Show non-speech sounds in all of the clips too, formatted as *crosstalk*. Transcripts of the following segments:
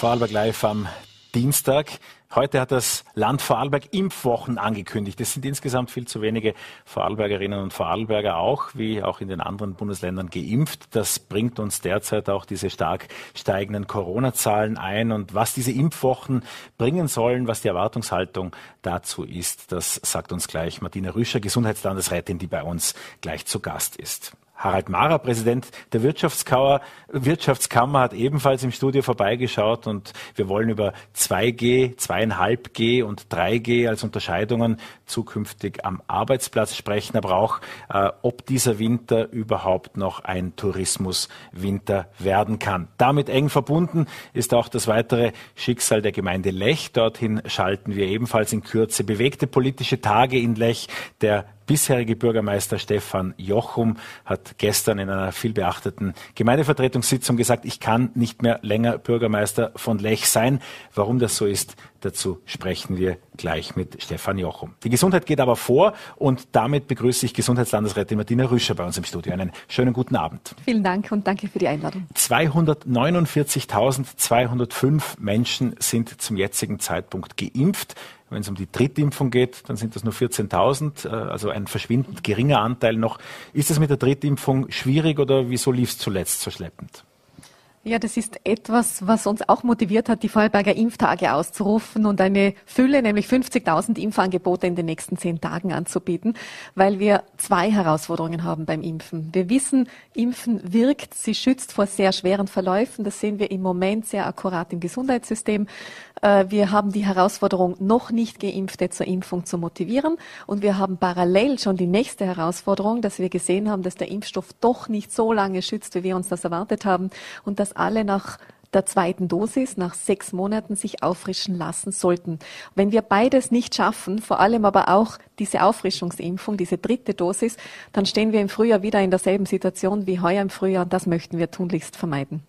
Vorarlberg live am Dienstag. Heute hat das Land Vorarlberg Impfwochen angekündigt. Es sind insgesamt viel zu wenige Vorarlbergerinnen und Vorarlberger auch, wie auch in den anderen Bundesländern geimpft. Das bringt uns derzeit auch diese stark steigenden Corona-Zahlen ein. Und was diese Impfwochen bringen sollen, was die Erwartungshaltung dazu ist, das sagt uns gleich Martina Rüscher, Gesundheitslandesrätin, die bei uns gleich zu Gast ist. Harald Mara, Präsident der Wirtschaftskammer, Wirtschaftskammer, hat ebenfalls im Studio vorbeigeschaut und wir wollen über 2G, 2,5G und 3G als Unterscheidungen zukünftig am Arbeitsplatz sprechen, aber auch, äh, ob dieser Winter überhaupt noch ein Tourismuswinter werden kann. Damit eng verbunden ist auch das weitere Schicksal der Gemeinde Lech. Dorthin schalten wir ebenfalls in Kürze bewegte politische Tage in Lech. Der bisherige Bürgermeister Stefan Jochum hat gestern in einer vielbeachteten Gemeindevertretungssitzung gesagt, ich kann nicht mehr länger Bürgermeister von Lech sein. Warum das so ist, dazu sprechen wir gleich mit Stefan Jochum. Die Gesundheit geht aber vor und damit begrüße ich Gesundheitslandesrätin Martina Rüscher bei uns im Studio. Einen schönen guten Abend. Vielen Dank und danke für die Einladung. 249.205 Menschen sind zum jetzigen Zeitpunkt geimpft. Wenn es um die Drittimpfung geht, dann sind das nur 14.000, äh, also ein verschwindend geringer Anteil noch. Ist es mit der Drittimpfung schwierig oder wieso lief es zuletzt so schleppend? Ja, das ist etwas, was uns auch motiviert hat, die Vorarlberger Impftage auszurufen und eine Fülle, nämlich 50.000 Impfangebote in den nächsten zehn Tagen anzubieten, weil wir zwei Herausforderungen haben beim Impfen. Wir wissen, Impfen wirkt, sie schützt vor sehr schweren Verläufen. Das sehen wir im Moment sehr akkurat im Gesundheitssystem. Äh, wir haben die Herausforderung, noch nicht Geimpfte zur Impfung zu motivieren. Und wir haben parallel schon die nächste Herausforderung, dass wir gesehen haben, dass der Impfstoff doch nicht so lange schützt, wie wir uns das erwartet haben und dass alle nach der zweiten Dosis nach sechs Monaten sich auffrischen lassen sollten. Wenn wir beides nicht schaffen, vor allem aber auch diese Auffrischungsimpfung, diese dritte Dosis, dann stehen wir im Frühjahr wieder in derselben Situation wie heuer im Frühjahr und das möchten wir tunlichst vermeiden.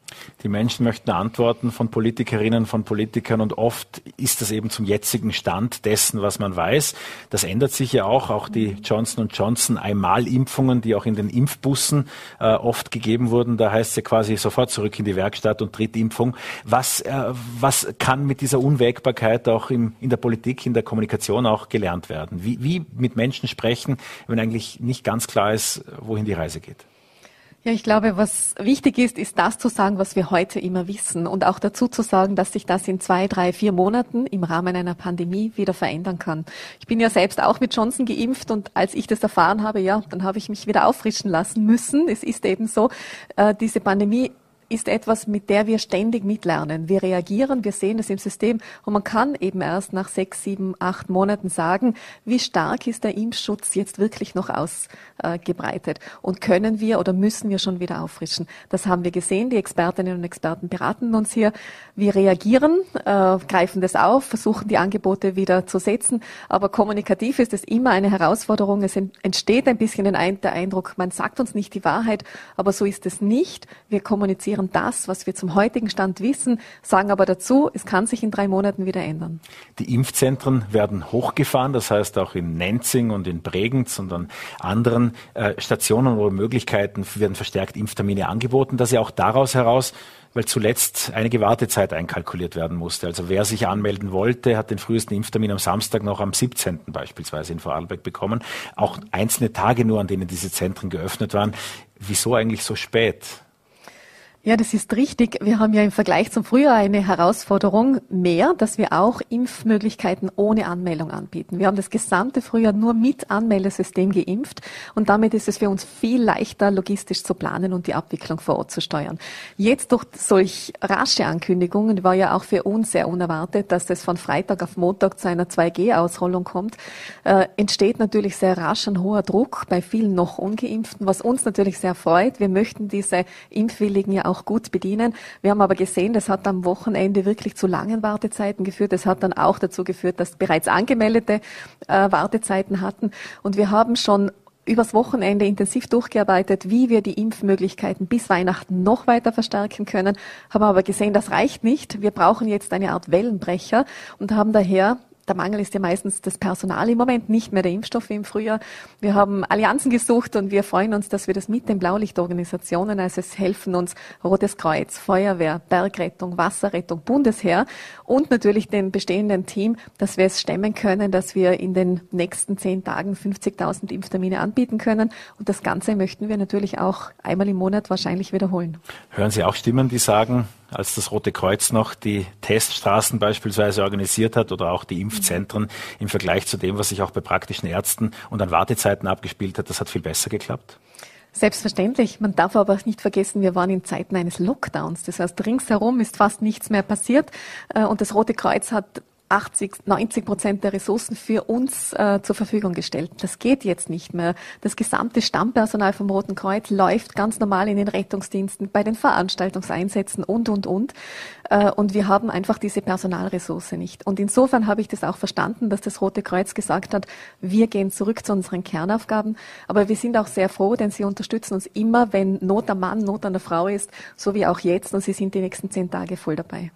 Die Menschen möchten Antworten von Politikerinnen, von Politikern und oft ist das eben zum jetzigen Stand dessen, was man weiß. Das ändert sich ja auch. Auch die Johnson Johnson Einmalimpfungen, die auch in den Impfbussen äh, oft gegeben wurden, da heißt es ja quasi sofort zurück in die Werkstatt und Drittimpfung. Was, äh, was kann mit dieser Unwägbarkeit auch im, in der Politik, in der Kommunikation auch gelernt werden? Wie, wie mit Menschen sprechen, wenn eigentlich nicht ganz klar ist, wohin die Reise geht? Ja, ich glaube, was wichtig ist, ist das zu sagen, was wir heute immer wissen und auch dazu zu sagen, dass sich das in zwei, drei, vier Monaten im Rahmen einer Pandemie wieder verändern kann. Ich bin ja selbst auch mit Johnson geimpft und als ich das erfahren habe, ja, dann habe ich mich wieder auffrischen lassen müssen. Es ist eben so, äh, diese Pandemie ist etwas, mit der wir ständig mitlernen. Wir reagieren, wir sehen es im System und man kann eben erst nach sechs, sieben, acht Monaten sagen, wie stark ist der Impfschutz jetzt wirklich noch ausgebreitet und können wir oder müssen wir schon wieder auffrischen. Das haben wir gesehen. Die Expertinnen und Experten beraten uns hier. Wir reagieren, äh, greifen das auf, versuchen die Angebote wieder zu setzen. Aber kommunikativ ist es immer eine Herausforderung. Es entsteht ein bisschen der Eindruck, man sagt uns nicht die Wahrheit, aber so ist es nicht. Wir kommunizieren präsentieren das, was wir zum heutigen Stand wissen, sagen aber dazu, es kann sich in drei Monaten wieder ändern. Die Impfzentren werden hochgefahren, das heißt auch in Nenzing und in Bregenz und an anderen äh, Stationen oder Möglichkeiten werden verstärkt Impftermine angeboten, dass ja auch daraus heraus weil zuletzt einige Wartezeit einkalkuliert werden musste. Also wer sich anmelden wollte, hat den frühesten Impftermin am Samstag noch am 17. beispielsweise in Vorarlberg bekommen. Auch einzelne Tage nur, an denen diese Zentren geöffnet waren. Wieso eigentlich so spät? Ja, das ist richtig. Wir haben ja im Vergleich zum Frühjahr eine Herausforderung mehr, dass wir auch Impfmöglichkeiten ohne Anmeldung anbieten. Wir haben das gesamte Frühjahr nur mit Anmeldesystem geimpft und damit ist es für uns viel leichter, logistisch zu planen und die Abwicklung vor Ort zu steuern. Jetzt durch solch rasche Ankündigungen war ja auch für uns sehr unerwartet, dass es von Freitag auf Montag zu einer 2G-Ausrollung kommt, äh, entsteht natürlich sehr rasch ein hoher Druck bei vielen noch Ungeimpften, was uns natürlich sehr freut. Wir möchten diese Impfwilligen ja auch gut bedienen. Wir haben aber gesehen, das hat am Wochenende wirklich zu langen Wartezeiten geführt. Das hat dann auch dazu geführt, dass bereits angemeldete äh, Wartezeiten hatten. Und wir haben schon übers Wochenende intensiv durchgearbeitet, wie wir die Impfmöglichkeiten bis Weihnachten noch weiter verstärken können, haben aber gesehen, das reicht nicht. Wir brauchen jetzt eine Art Wellenbrecher und haben daher der Mangel ist ja meistens das Personal im Moment, nicht mehr der Impfstoff wie im Frühjahr. Wir haben Allianzen gesucht und wir freuen uns, dass wir das mit den Blaulichtorganisationen, also es helfen uns Rotes Kreuz, Feuerwehr, Bergrettung, Wasserrettung, Bundesheer und natürlich dem bestehenden Team, dass wir es stemmen können, dass wir in den nächsten zehn Tagen 50.000 Impftermine anbieten können. Und das Ganze möchten wir natürlich auch einmal im Monat wahrscheinlich wiederholen. Hören Sie auch Stimmen, die sagen, als das Rote Kreuz noch die Teststraßen beispielsweise organisiert hat oder auch die Impfzentren im Vergleich zu dem, was sich auch bei praktischen Ärzten und an Wartezeiten abgespielt hat, das hat viel besser geklappt? Selbstverständlich. Man darf aber auch nicht vergessen, wir waren in Zeiten eines Lockdowns. Das heißt, ringsherum ist fast nichts mehr passiert. Äh, und das Rote Kreuz hat 80, 90 Prozent der Ressourcen für uns äh, zur Verfügung gestellt. Das geht jetzt nicht mehr. Das gesamte Stammpersonal vom Roten Kreuz läuft ganz normal in den Rettungsdiensten, bei den Veranstaltungseinsätzen und, und, und. Äh, und wir haben einfach diese Personalressource nicht. Und insofern habe ich das auch verstanden, dass das Rote Kreuz gesagt hat, wir gehen zurück zu unseren Kernaufgaben. Aber wir sind auch sehr froh, denn sie unterstützen uns immer, wenn Not am Mann, Not an der Frau ist, so wie auch jetzt. Und sie sind die nächsten zehn Tage voll dabei.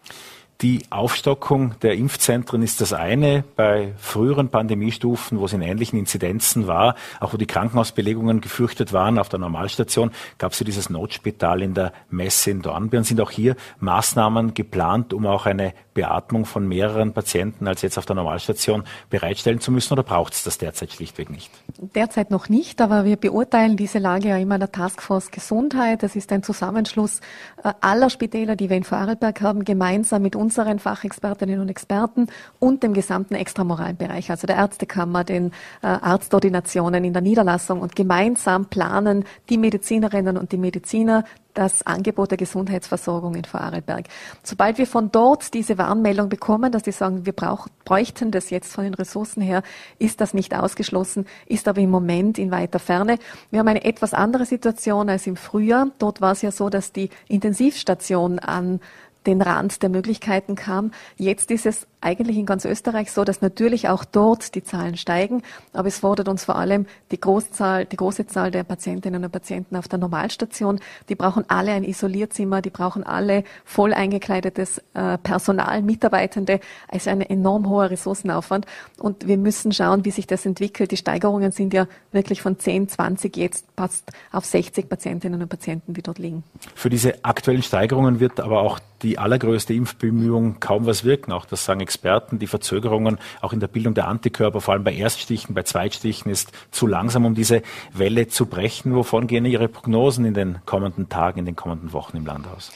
Die Aufstockung der Impfzentren ist das eine. Bei früheren Pandemiestufen, wo es in ähnlichen Inzidenzen war, auch wo die Krankenhausbelegungen gefürchtet waren auf der Normalstation, gab es ja dieses Notspital in der Messe in Dornbirn. Sind auch hier Maßnahmen geplant, um auch eine Beatmung von mehreren Patienten als jetzt auf der Normalstation bereitstellen zu müssen oder braucht es das derzeit schlichtweg nicht? Derzeit noch nicht, aber wir beurteilen diese Lage ja immer in der Taskforce Gesundheit. Das ist ein Zusammenschluss äh, aller Spitäler, die wir in Vorarlberg haben, gemeinsam mit unseren Fachexpertinnen und Experten und dem gesamten extramoralen Bereich, also der Ärztekammer, den äh, Arztordinationen in der Niederlassung und gemeinsam planen die Medizinerinnen und die Mediziner das Angebot der Gesundheitsversorgung in Vorarlberg. Sobald wir von dort diese Warnmeldung bekommen, dass die sagen, wir brauch, bräuchten das jetzt von den Ressourcen her, ist das nicht ausgeschlossen, ist aber im Moment in weiter Ferne. Wir haben eine etwas andere Situation als im Frühjahr. Dort war es ja so, dass die Intensivstation an den Rand der Möglichkeiten kam. Jetzt ist es eigentlich in ganz Österreich so, dass natürlich auch dort die Zahlen steigen, aber es fordert uns vor allem die Großzahl, die große Zahl der Patientinnen und Patienten auf der Normalstation. Die brauchen alle ein Isolierzimmer, die brauchen alle voll eingekleidetes äh, Personal, Mitarbeitende, also ein enorm hoher Ressourcenaufwand. Und wir müssen schauen, wie sich das entwickelt. Die Steigerungen sind ja wirklich von 10, 20 jetzt fast auf 60 Patientinnen und Patienten, die dort liegen. Für diese aktuellen Steigerungen wird aber auch die allergrößte Impfbemühung kaum was wirken. Auch das sagen Experten. Die Verzögerungen auch in der Bildung der Antikörper, vor allem bei Erststichen, bei Zweitstichen, ist zu langsam, um diese Welle zu brechen. Wovon gehen Ihre Prognosen in den kommenden Tagen, in den kommenden Wochen im Land aus?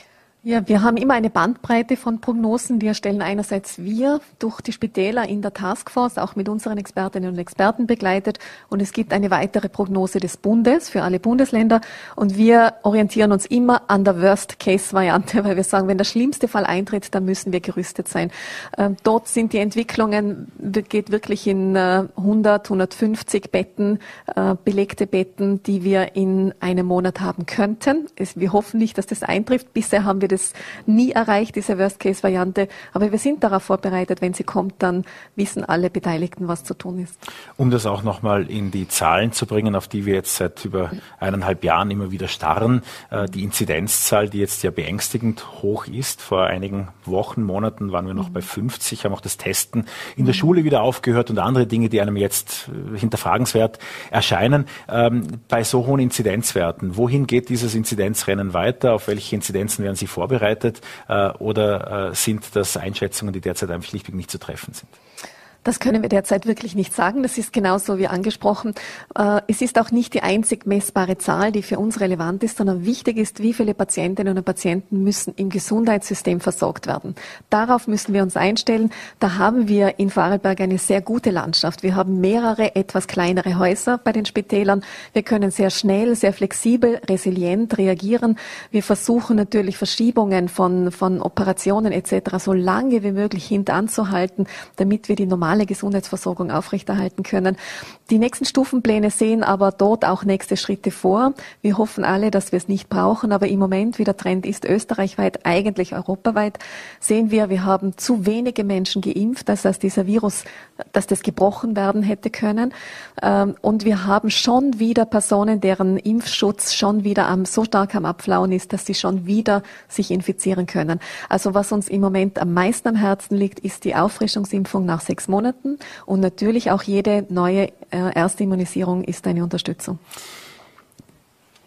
Ja, wir haben immer eine Bandbreite von Prognosen. Die erstellen einerseits wir durch die Spitäler in der Taskforce, auch mit unseren Expertinnen und Experten begleitet. Und es gibt eine weitere Prognose des Bundes für alle Bundesländer. Und wir orientieren uns immer an der Worst-Case-Variante, *laughs* weil wir sagen, wenn der schlimmste Fall eintritt, dann müssen wir gerüstet sein. Ähm, dort sind die Entwicklungen, geht wirklich in äh, 100, 150 Betten, äh, belegte Betten, die wir in einem Monat haben könnten. Wir hoffen nicht, dass das eintrifft. Bisher haben wir das nie erreicht, diese Worst-Case-Variante. Aber wir sind darauf vorbereitet. Wenn sie kommt, dann wissen alle Beteiligten, was zu tun ist. Um das auch nochmal in die Zahlen zu bringen, auf die wir jetzt seit über eineinhalb Jahren immer wieder starren. Äh, die Inzidenzzahl, die jetzt ja beängstigend hoch ist. Vor einigen Wochen, Monaten waren wir noch bei 50, haben auch das Testen in der Schule wieder aufgehört und andere Dinge, die einem jetzt äh, hinterfragenswert erscheinen. Ähm, bei so hohen Inzidenzwerten, wohin geht dieses Inzidenzrennen weiter? Auf welche Inzidenzen werden Sie vorbereitet äh, oder äh, sind das Einschätzungen, die derzeit einfach schlichtweg nicht zu treffen sind? Das können wir derzeit wirklich nicht sagen. Das ist genauso wie angesprochen. Äh, es ist auch nicht die einzig messbare Zahl, die für uns relevant ist, sondern wichtig ist, wie viele Patientinnen und Patienten müssen im Gesundheitssystem versorgt werden. Darauf müssen wir uns einstellen. Da haben wir in Vorarlberg eine sehr gute Landschaft. Wir haben mehrere etwas kleinere Häuser bei den Spitälern. Wir können sehr schnell, sehr flexibel, resilient reagieren. Wir versuchen natürlich Verschiebungen von, von Operationen etc. so lange wie möglich hintanzuhalten, damit wir die normale normale Gesundheitsversorgung aufrechterhalten können. Die nächsten Stufenpläne sehen aber dort auch nächste Schritte vor. Wir hoffen alle, dass wir es nicht brauchen, aber im Moment, wie der Trend ist, österreichweit, eigentlich europaweit, sehen wir, wir haben zu wenige Menschen geimpft, dass heißt, dieser Virus, dass das gebrochen werden hätte können. Ähm, und wir haben schon wieder Personen, deren Impfschutz schon wieder am, so stark am Abflauen ist, dass sie schon wieder sich infizieren können. Also was uns im Moment am meisten am Herzen liegt, ist die Auffrischungsimpfung nach sechs Monaten. Monaten. Und natürlich auch jede neue äh, Erstimmunisierung ist eine Unterstützung.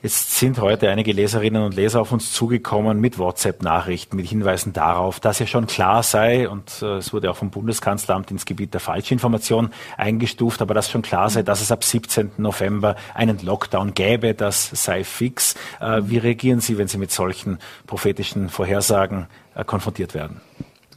Jetzt sind heute einige Leserinnen und Leser auf uns zugekommen mit WhatsApp-Nachrichten, mit Hinweisen darauf, dass ja schon klar sei, und äh, es wurde auch vom Bundeskanzleramt ins Gebiet der Falschinformation eingestuft, aber dass schon klar sei, dass es ab 17. November einen Lockdown gäbe, das sei fix. Äh, wie reagieren Sie, wenn Sie mit solchen prophetischen Vorhersagen konfrontiert werden?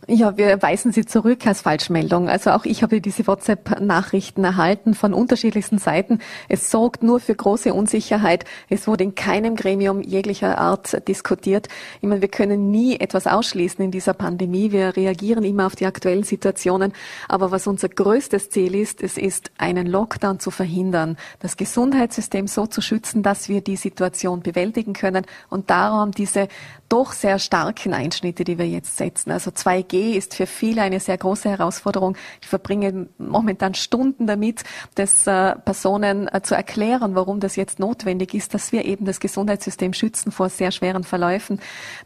Ja, wir weisen sie zurück als Falschmeldung. Also auch ich habe diese WhatsApp-Nachrichten erhalten von unterschiedlichsten Seiten. Es sorgt nur für große Unsicherheit. Es wurde in keinem Gremium jeglicher Art diskutiert. Ich meine, wir können nie etwas ausschließen in dieser Pandemie. Wir reagieren immer auf die aktuellen Situationen. Aber was unser größtes Ziel ist, es ist, einen Lockdown zu verhindern, das Gesundheitssystem so zu schützen, dass wir die Situation bewältigen können und darum diese doch sehr starken Einschnitte, die wir jetzt setzen. Also 2G ist für viele eine sehr große Herausforderung. Ich verbringe momentan Stunden damit, das äh, Personen äh, zu erklären, warum das jetzt notwendig ist, dass wir eben das Gesundheitssystem schützen vor sehr schweren Verläufen.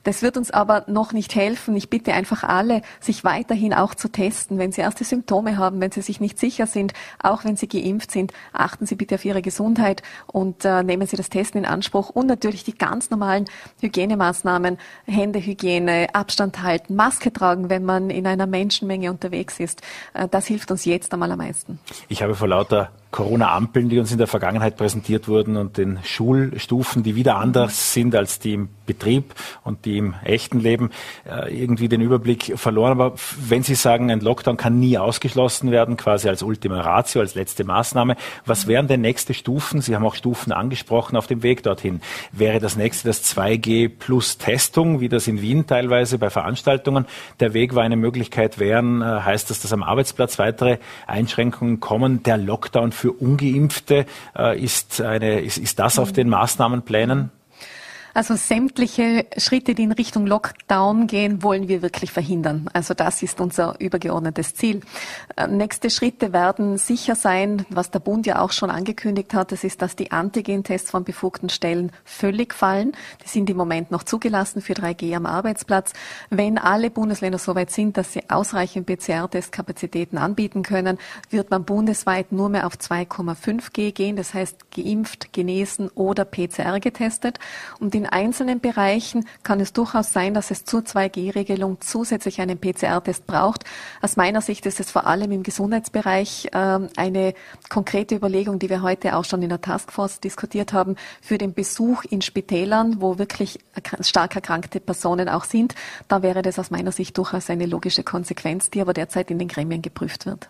Das wird uns aber noch nicht helfen. Ich bitte einfach alle, sich weiterhin auch zu testen, wenn sie erste Symptome haben, wenn sie sich nicht sicher sind, auch wenn sie geimpft sind, achten Sie bitte auf Ihre Gesundheit und äh, nehmen Sie das Testen in Anspruch und natürlich die ganz normalen Hygienemaßnahmen Maßnahmen, Händehygiene, Abstand halten, Maske tragen, wenn man in einer Menschenmenge unterwegs ist. Äh, das hilft uns jetzt am allermeisten. Ich habe vor lauter Corona-Ampeln, die uns in der Vergangenheit präsentiert wurden und den Schulstufen, die wieder anders sind als die im Betrieb und die im echten Leben, äh, irgendwie den Überblick verloren. Aber wenn Sie sagen, ein Lockdown kann nie ausgeschlossen werden, quasi als Ultima Ratio, als letzte Maßnahme, was wären denn nächste Stufen? Sie haben auch Stufen angesprochen auf dem Weg dorthin. Wäre das nächste das 2G plus Testung, wie das in Wien teilweise bei Veranstaltungen der Weg war, eine Möglichkeit wären? Äh, heißt das, dass am Arbeitsplatz weitere Einschränkungen kommen? Der Lockdown für Ungeimpfte äh, ist, eine, ist, ist das auf den Maßnahmenplänen? Also sämtliche Schritte, die in Richtung Lockdown gehen, wollen wir wirklich verhindern. Also das ist unser übergeordnetes Ziel. Äh, nächste Schritte werden sicher sein, was der Bund ja auch schon angekündigt hat, das ist, dass die Antigen-Tests von befugten Stellen völlig fallen. Die sind im Moment noch zugelassen für 3G am Arbeitsplatz. Wenn alle Bundesländer soweit sind, dass sie ausreichend PCR-Testkapazitäten anbieten können, wird man bundesweit nur mehr auf 2,5G gehen. Das heißt geimpft, genesen oder PCR getestet. Und in einzelnen Bereichen kann es durchaus sein, dass es zur 2G-Regelung zusätzlich einen PCR-Test braucht. Aus meiner Sicht ist es vor allem im Gesundheitsbereich äh, eine konkrete Überlegung, die wir heute auch schon in der Taskforce diskutiert haben, für den Besuch in Spitälern, wo wirklich stark erkrankte Personen auch sind. Da wäre das aus meiner Sicht durchaus eine logische Konsequenz, die aber derzeit in den Gremien geprüft wird.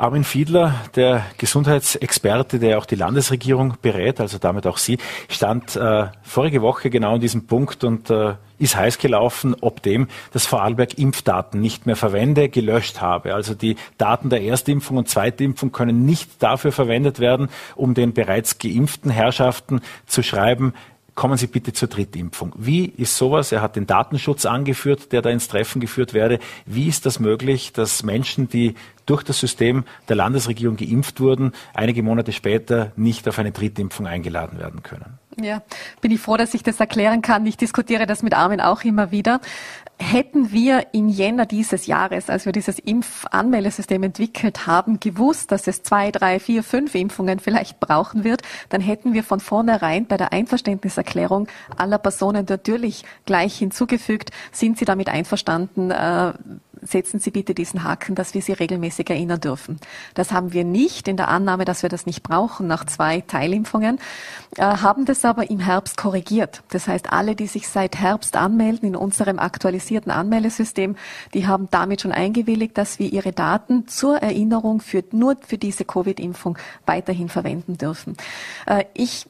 Armin Fiedler, der Gesundheitsexperte, der auch die Landesregierung berät, also damit auch Sie, stand äh, vorige Woche genau an diesem Punkt und äh, ist heiß gelaufen, ob dem das Vorarlberg Impfdaten nicht mehr verwende, gelöscht habe. Also die Daten der Erstimpfung und Zweitimpfung können nicht dafür verwendet werden, um den bereits geimpften Herrschaften zu schreiben, kommen Sie bitte zur Drittimpfung. Wie ist sowas? Er hat den Datenschutz angeführt, der da ins Treffen geführt werde. Wie ist das möglich, dass Menschen, die durch das System der Landesregierung geimpft wurden, einige Monate später nicht auf eine Drittimpfung eingeladen werden können? Ja, bin ich froh, dass ich das erklären kann. Ich diskutiere das mit Armin auch immer wieder. Hätten wir im Jänner dieses Jahres, als wir dieses Impfanmeldesystem entwickelt haben, gewusst, dass es zwei, drei, vier, fünf Impfungen vielleicht brauchen wird, dann hätten wir von vornherein bei der Einverständniserklärung aller Personen natürlich gleich hinzugefügt, sind sie damit einverstanden, äh, setzen Sie bitte diesen Haken, dass wir Sie regelmäßig erinnern dürfen. Das haben wir nicht in der Annahme, dass wir das nicht brauchen nach zwei Teilimpfungen, äh, haben das aber im Herbst korrigiert. Das heißt, alle, die sich seit Herbst anmelden in unserem aktualisierten Anmeldesystem, die haben damit schon eingewilligt, dass wir ihre Daten zur Erinnerung für, nur für diese Covid-Impfung weiterhin verwenden dürfen. Äh, ich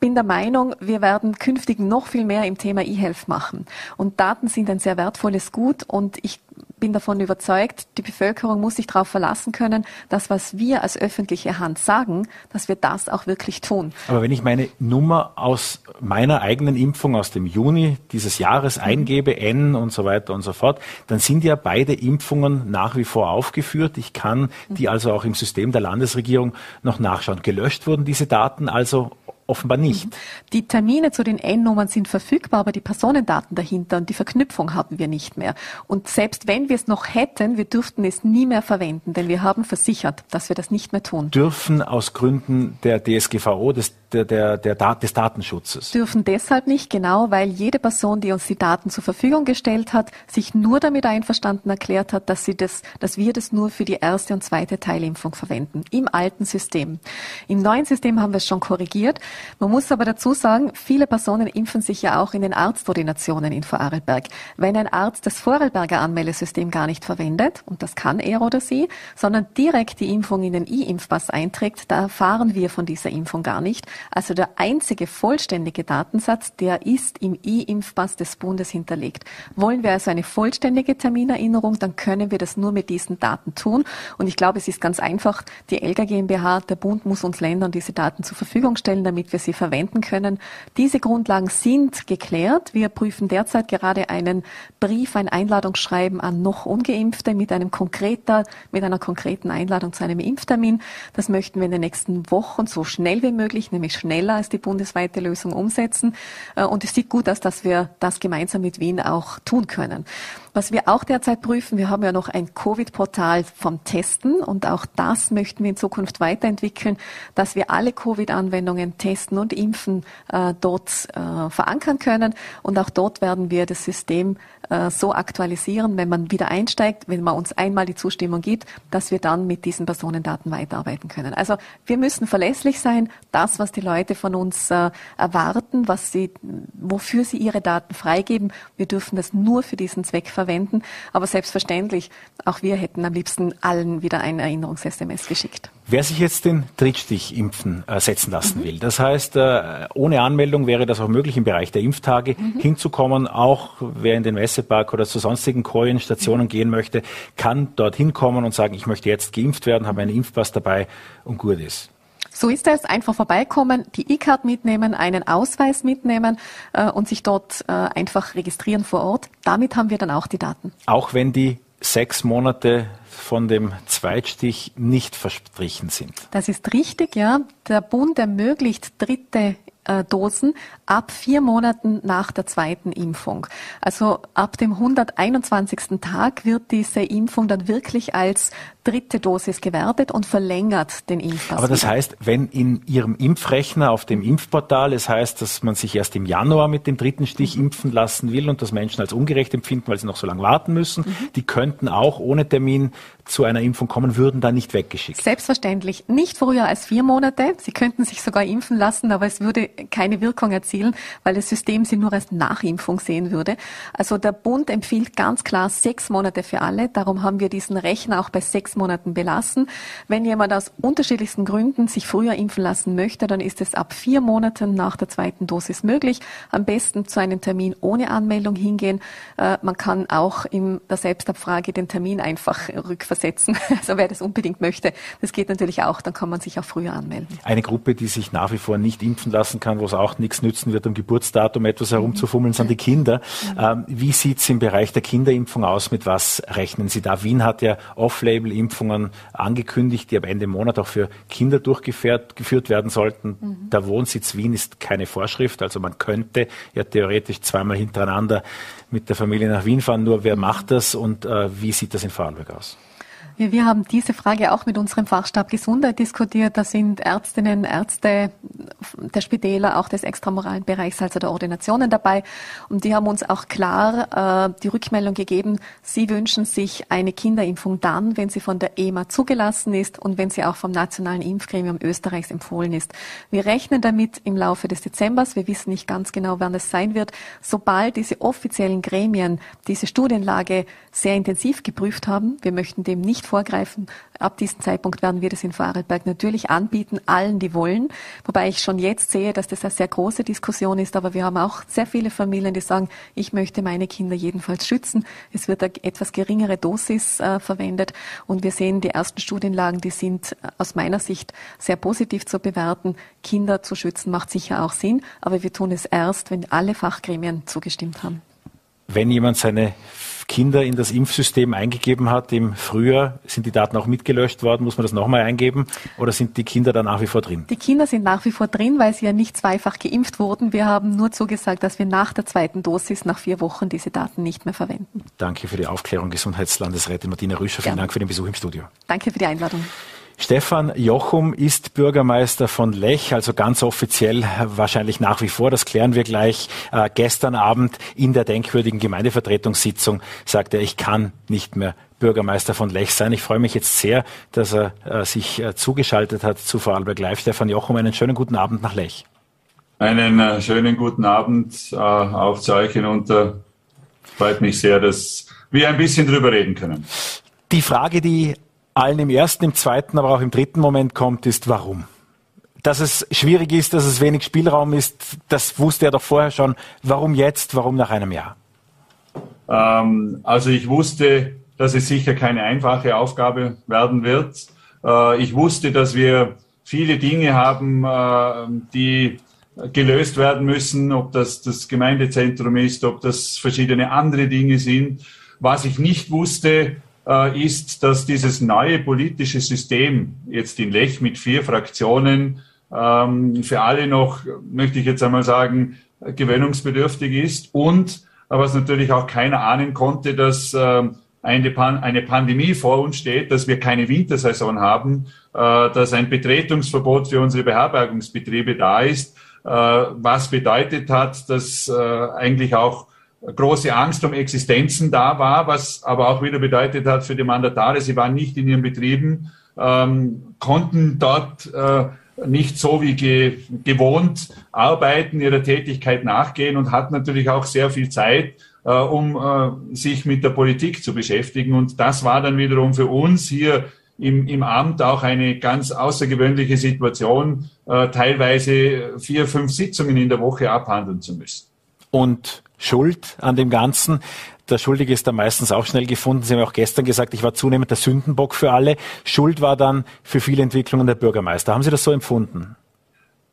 bin der Meinung, wir werden künftig noch viel mehr im Thema E-Health machen. Und Daten sind ein sehr wertvolles Gut und ich bin davon überzeugt, die Bevölkerung muss sich darauf verlassen können, dass was wir als öffentliche Hand sagen, dass wir das auch wirklich tun. Aber wenn ich meine Nummer aus meiner eigenen Impfung aus dem Juni dieses Jahres mhm. eingebe, N und so weiter und so fort, dann sind ja beide Impfungen nach wie vor aufgeführt. Ich kann die mhm. also auch im System der Landesregierung noch nachschauen. Gelöscht wurden diese Daten also offenbar nicht. Die Termine zu den N-Nummern sind verfügbar, aber die Personendaten dahinter und die Verknüpfung haben wir nicht mehr. Und selbst wenn wir es noch hätten, wir dürften es nie mehr verwenden, denn wir haben versichert, dass wir das nicht mehr tun. Dürfen aus Gründen der DSGVO, des, der, der, der des Datenschutzes? Dürfen deshalb nicht, genau, weil jede Person, die uns die Daten zur Verfügung gestellt hat, sich nur damit einverstanden erklärt hat, dass, sie das, dass wir das nur für die erste und zweite Teilimpfung verwenden. Im alten System. Im neuen System haben wir es schon korrigiert. Man muss aber dazu sagen, viele Personen impfen sich ja auch in den Arztordinationen in Vorarlberg. Wenn ein Arzt das Vorarlberger Anmeldesystem gar nicht verwendet, und das kann er oder sie, sondern direkt die Impfung in den E-Impfpass einträgt, da erfahren wir von dieser Impfung gar nicht. Also der einzige vollständige Datensatz, der ist im E-Impfpass des Bundes hinterlegt. Wollen wir also eine vollständige Terminerinnerung, dann können wir das nur mit diesen Daten tun. Und ich glaube, es ist ganz einfach. Die Elga GmbH, der Bund muss uns Ländern diese Daten zur Verfügung stellen, damit damit wir sie verwenden können. Diese Grundlagen sind geklärt. Wir prüfen derzeit gerade einen Brief, ein Einladungsschreiben an noch Ungeimpfte mit einem konkreter, mit einer konkreten Einladung zu einem Impftermin. Das möchten wir in den nächsten Wochen so schnell wie möglich, nämlich schneller als die bundesweite Lösung umsetzen. Äh, und es sieht gut aus, dass wir das gemeinsam mit Wien auch tun können. Was wir auch derzeit prüfen, wir haben ja noch ein Covid-Portal vom Testen und auch das möchten wir in Zukunft weiterentwickeln, dass wir alle Covid-Anwendungen testen und impfen äh, dort äh, verankern können. Und auch dort werden wir das System äh, so aktualisieren, wenn man wieder einsteigt, wenn man uns einmal die Zustimmung gibt, dass wir dann mit diesen Personendaten weiterarbeiten können. Also wir müssen verlässlich sein, das, was die Leute von uns äh, erwarten, was sie, wofür sie ihre Daten freigeben. Wir dürfen das nur für diesen Zweck verwenden. Aber selbstverständlich, auch wir hätten am liebsten allen wieder ein Erinnerungs-SMS geschickt. Wer sich jetzt den Drittstich impfen äh, setzen lassen mhm. will, das heißt, äh, ohne Anmeldung wäre das auch möglich im Bereich der Impftage mhm. hinzukommen. Auch wer in den Messepark oder zu sonstigen Kojen-Stationen mhm. gehen möchte, kann dorthin kommen und sagen, ich möchte jetzt geimpft werden, habe einen Impfpass dabei und gut ist. So ist es. Einfach vorbeikommen, die E-Card mitnehmen, einen Ausweis mitnehmen äh, und sich dort äh, einfach registrieren vor Ort. Damit haben wir dann auch die Daten. Auch wenn die sechs Monate von dem Zweitstich nicht verstrichen sind. Das ist richtig, ja. Der Bund ermöglicht dritte äh, Dosen ab vier Monaten nach der zweiten Impfung. Also ab dem 121. Tag wird diese Impfung dann wirklich als dritte Dosis gewertet und verlängert den Impfpass. Aber das wieder. heißt, wenn in Ihrem Impfrechner auf dem Impfportal es heißt, dass man sich erst im Januar mit dem dritten Stich mhm. impfen lassen will und das Menschen als ungerecht empfinden, weil sie noch so lange warten müssen, mhm. die könnten auch ohne Termin zu einer Impfung kommen, würden dann nicht weggeschickt. Selbstverständlich. Nicht früher als vier Monate. Sie könnten sich sogar impfen lassen, aber es würde keine Wirkung erzielen, weil das System sie nur als Nachimpfung sehen würde. Also der Bund empfiehlt ganz klar sechs Monate für alle. Darum haben wir diesen Rechner auch bei sechs Monaten belassen. Wenn jemand aus unterschiedlichsten Gründen sich früher impfen lassen möchte, dann ist es ab vier Monaten nach der zweiten Dosis möglich. Am besten zu einem Termin ohne Anmeldung hingehen. Äh, man kann auch in der Selbstabfrage den Termin einfach rückversetzen. *laughs* Also wer das unbedingt möchte, das geht natürlich auch. Dann kann man sich auch früher anmelden. Eine Gruppe, die sich nach wie vor nicht impfen lassen kann, wo es auch nichts nützen wird, am Geburtsdatum etwas herumzufummeln, sind die Kinder. Mhm. Ähm, wie sieht es im Bereich der Kinderimpfung aus? Mit was rechnen Sie da? Wien hat ja Off-Label-Impfungen angekündigt, die am Ende Monat auch für Kinder durchgeführt werden sollten. Mhm. Der Wohnsitz Wien ist keine Vorschrift, also man könnte ja theoretisch zweimal hintereinander mit der Familie nach Wien fahren. Nur wer macht das und äh, wie sieht das in Vorarlberg aus? Ja, wir haben diese Frage auch mit unserem Fachstab Gesundheit diskutiert. Da sind Ärztinnen, Ärzte der Spitäler, auch des extramoralen Bereichs, also der Ordinationen dabei. Und die haben uns auch klar äh, die Rückmeldung gegeben, sie wünschen sich eine Kinderimpfung dann, wenn sie von der EMA zugelassen ist und wenn sie auch vom Nationalen Impfgremium Österreichs empfohlen ist. Wir rechnen damit im Laufe des Dezembers. Wir wissen nicht ganz genau, wann es sein wird. Sobald diese offiziellen Gremien diese Studienlage sehr intensiv geprüft haben, wir möchten dem nicht vorgreifen. Ab diesem Zeitpunkt werden wir das in Vorarlberg natürlich anbieten, allen, die wollen. Wobei ich schon jetzt sehe, dass das eine sehr große Diskussion ist. Aber wir haben auch sehr viele Familien, die sagen, ich möchte meine Kinder jedenfalls schützen. Es wird eine etwas geringere Dosis äh, verwendet. Und wir sehen die ersten Studienlagen, die sind äh, aus meiner Sicht sehr positiv zu bewerten. Kinder zu schützen macht sicher auch Sinn. Aber wir tun es erst, wenn alle Fachgremien zugestimmt haben. Wenn jemand seine Kinder in das Impfsystem eingegeben hat im Frühjahr, sind die Daten auch mitgelöscht worden? Muss man das nochmal eingeben? Oder sind die Kinder da nach wie vor drin? Die Kinder sind nach wie vor drin, weil sie ja nicht zweifach geimpft wurden. Wir haben nur zugesagt, dass wir nach der zweiten Dosis nach vier Wochen diese Daten nicht mehr verwenden. Danke für die Aufklärung, Gesundheitslandesrätin Martina Rüscher. Vielen ja. Dank für den Besuch im Studio. Danke für die Einladung. Stefan Jochum ist Bürgermeister von Lech, also ganz offiziell wahrscheinlich nach wie vor. Das klären wir gleich. Äh, gestern Abend in der denkwürdigen Gemeindevertretungssitzung sagte er, ich kann nicht mehr Bürgermeister von Lech sein. Ich freue mich jetzt sehr, dass er äh, sich äh, zugeschaltet hat zu Vorarlberg Live. Stefan Jochum, einen schönen guten Abend nach Lech. Einen äh, schönen guten Abend äh, zu euch hinunter. Freut mich sehr, dass wir ein bisschen drüber reden können. Die Frage, die allen im ersten, im zweiten, aber auch im dritten Moment kommt, ist warum. Dass es schwierig ist, dass es wenig Spielraum ist, das wusste er doch vorher schon. Warum jetzt? Warum nach einem Jahr? Ähm, also ich wusste, dass es sicher keine einfache Aufgabe werden wird. Äh, ich wusste, dass wir viele Dinge haben, äh, die gelöst werden müssen, ob das das Gemeindezentrum ist, ob das verschiedene andere Dinge sind. Was ich nicht wusste, ist, dass dieses neue politische System jetzt in Lech mit vier Fraktionen ähm, für alle noch, möchte ich jetzt einmal sagen, gewöhnungsbedürftig ist und was natürlich auch keiner ahnen konnte, dass äh, eine, Pan eine Pandemie vor uns steht, dass wir keine Wintersaison haben, äh, dass ein Betretungsverbot für unsere Beherbergungsbetriebe da ist, äh, was bedeutet hat, dass äh, eigentlich auch große Angst um Existenzen da war, was aber auch wieder bedeutet hat für die Mandatare, sie waren nicht in ihren Betrieben, ähm, konnten dort äh, nicht so wie ge gewohnt arbeiten, ihrer Tätigkeit nachgehen und hatten natürlich auch sehr viel Zeit, äh, um äh, sich mit der Politik zu beschäftigen. Und das war dann wiederum für uns hier im, im Amt auch eine ganz außergewöhnliche Situation, äh, teilweise vier, fünf Sitzungen in der Woche abhandeln zu müssen. Und Schuld an dem Ganzen. Der Schuldige ist da meistens auch schnell gefunden. Sie haben auch gestern gesagt, ich war zunehmend der Sündenbock für alle. Schuld war dann für viele Entwicklungen der Bürgermeister. Haben Sie das so empfunden?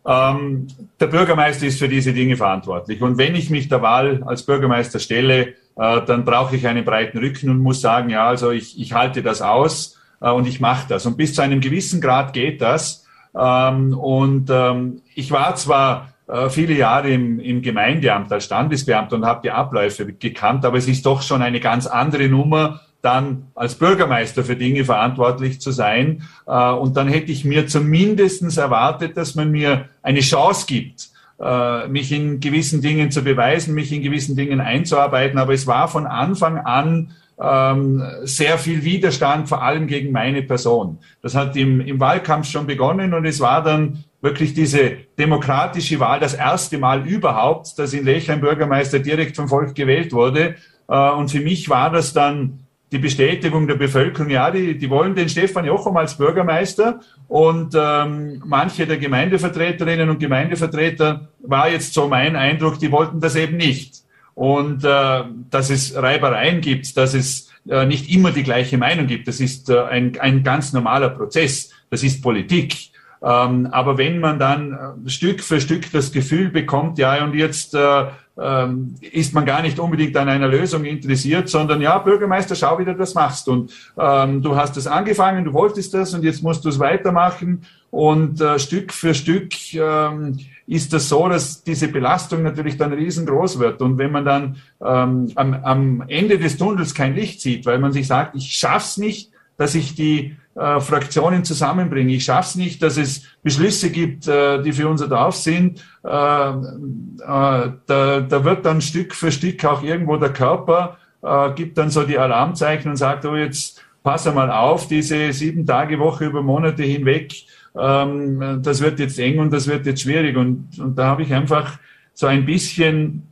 Ähm, der Bürgermeister ist für diese Dinge verantwortlich. Und wenn ich mich der Wahl als Bürgermeister stelle, äh, dann brauche ich einen breiten Rücken und muss sagen, ja, also ich, ich halte das aus äh, und ich mache das. Und bis zu einem gewissen Grad geht das. Ähm, und ähm, ich war zwar viele Jahre im, im Gemeindeamt als Standesbeamter und habe die Abläufe gekannt, aber es ist doch schon eine ganz andere Nummer, dann als Bürgermeister für Dinge verantwortlich zu sein. Äh, und dann hätte ich mir zumindestens erwartet, dass man mir eine Chance gibt, äh, mich in gewissen Dingen zu beweisen, mich in gewissen Dingen einzuarbeiten. Aber es war von Anfang an ähm, sehr viel Widerstand, vor allem gegen meine Person. Das hat im, im Wahlkampf schon begonnen und es war dann wirklich diese demokratische Wahl, das erste Mal überhaupt, dass in Lech ein Bürgermeister direkt vom Volk gewählt wurde. Äh, und für mich war das dann die Bestätigung der Bevölkerung, ja, die, die wollen den Stefan Jochum als Bürgermeister und ähm, manche der Gemeindevertreterinnen und Gemeindevertreter war jetzt so mein Eindruck, die wollten das eben nicht. Und äh, dass es Reibereien gibt, dass es äh, nicht immer die gleiche Meinung gibt, das ist äh, ein, ein ganz normaler Prozess, das ist Politik. Ähm, aber wenn man dann äh, Stück für Stück das Gefühl bekommt, ja, und jetzt äh, ähm, ist man gar nicht unbedingt an einer Lösung interessiert, sondern ja, Bürgermeister, schau, wie du das machst. Und ähm, du hast das angefangen, du wolltest das und jetzt musst du es weitermachen. Und äh, Stück für Stück ähm, ist das so, dass diese Belastung natürlich dann riesengroß wird. Und wenn man dann ähm, am, am Ende des Tunnels kein Licht sieht, weil man sich sagt, ich schaff's nicht, dass ich die äh, Fraktionen zusammenbringen. Ich schaffe es nicht, dass es Beschlüsse gibt, äh, die für unser Dorf sind. Äh, äh, da, da wird dann Stück für Stück auch irgendwo der Körper, äh, gibt dann so die Alarmzeichen und sagt, oh, jetzt pass mal auf, diese sieben Tage Woche über Monate hinweg, ähm, das wird jetzt eng und das wird jetzt schwierig. Und, und da habe ich einfach so ein bisschen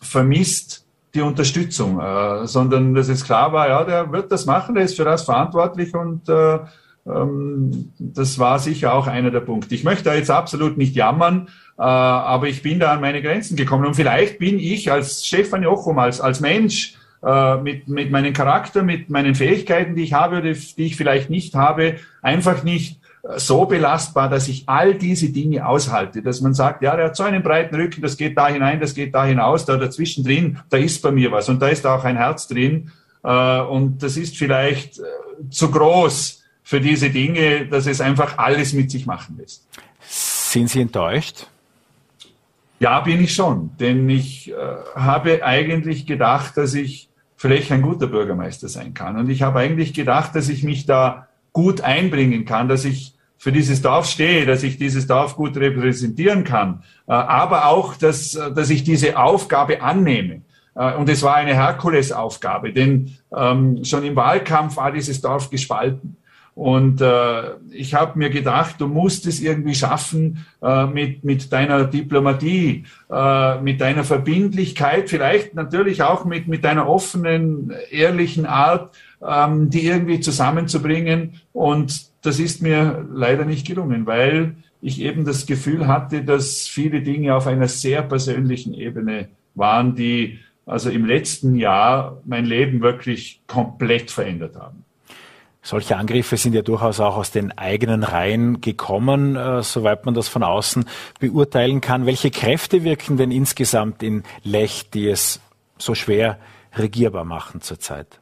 vermisst, die Unterstützung, äh, sondern dass es klar war, ja, der wird das machen, der ist für das verantwortlich und äh, ähm, das war sicher auch einer der Punkte. Ich möchte da jetzt absolut nicht jammern, äh, aber ich bin da an meine Grenzen gekommen und vielleicht bin ich als Stefan Jochum, als, als Mensch, äh, mit, mit meinem Charakter, mit meinen Fähigkeiten, die ich habe oder die ich vielleicht nicht habe, einfach nicht so belastbar, dass ich all diese Dinge aushalte, dass man sagt, ja, der hat so einen breiten Rücken, das geht da hinein, das geht da hinaus, da dazwischen drin, da ist bei mir was und da ist auch ein Herz drin äh, und das ist vielleicht äh, zu groß für diese Dinge, dass es einfach alles mit sich machen lässt. Sind Sie enttäuscht? Ja, bin ich schon, denn ich äh, habe eigentlich gedacht, dass ich vielleicht ein guter Bürgermeister sein kann. Und ich habe eigentlich gedacht, dass ich mich da gut einbringen kann, dass ich für dieses Dorf stehe, dass ich dieses Dorf gut repräsentieren kann, äh, aber auch, dass, äh, dass ich diese Aufgabe annehme. Äh, und es war eine Herkulesaufgabe, denn ähm, schon im Wahlkampf war dieses Dorf gespalten. Und äh, ich habe mir gedacht, du musst es irgendwie schaffen äh, mit, mit deiner Diplomatie, äh, mit deiner Verbindlichkeit, vielleicht natürlich auch mit, mit deiner offenen, ehrlichen Art, ähm, die irgendwie zusammenzubringen. Und das ist mir leider nicht gelungen, weil ich eben das Gefühl hatte, dass viele Dinge auf einer sehr persönlichen Ebene waren, die also im letzten Jahr mein Leben wirklich komplett verändert haben. Solche Angriffe sind ja durchaus auch aus den eigenen Reihen gekommen, äh, soweit man das von außen beurteilen kann. Welche Kräfte wirken denn insgesamt in Lech, die es so schwer regierbar machen zurzeit?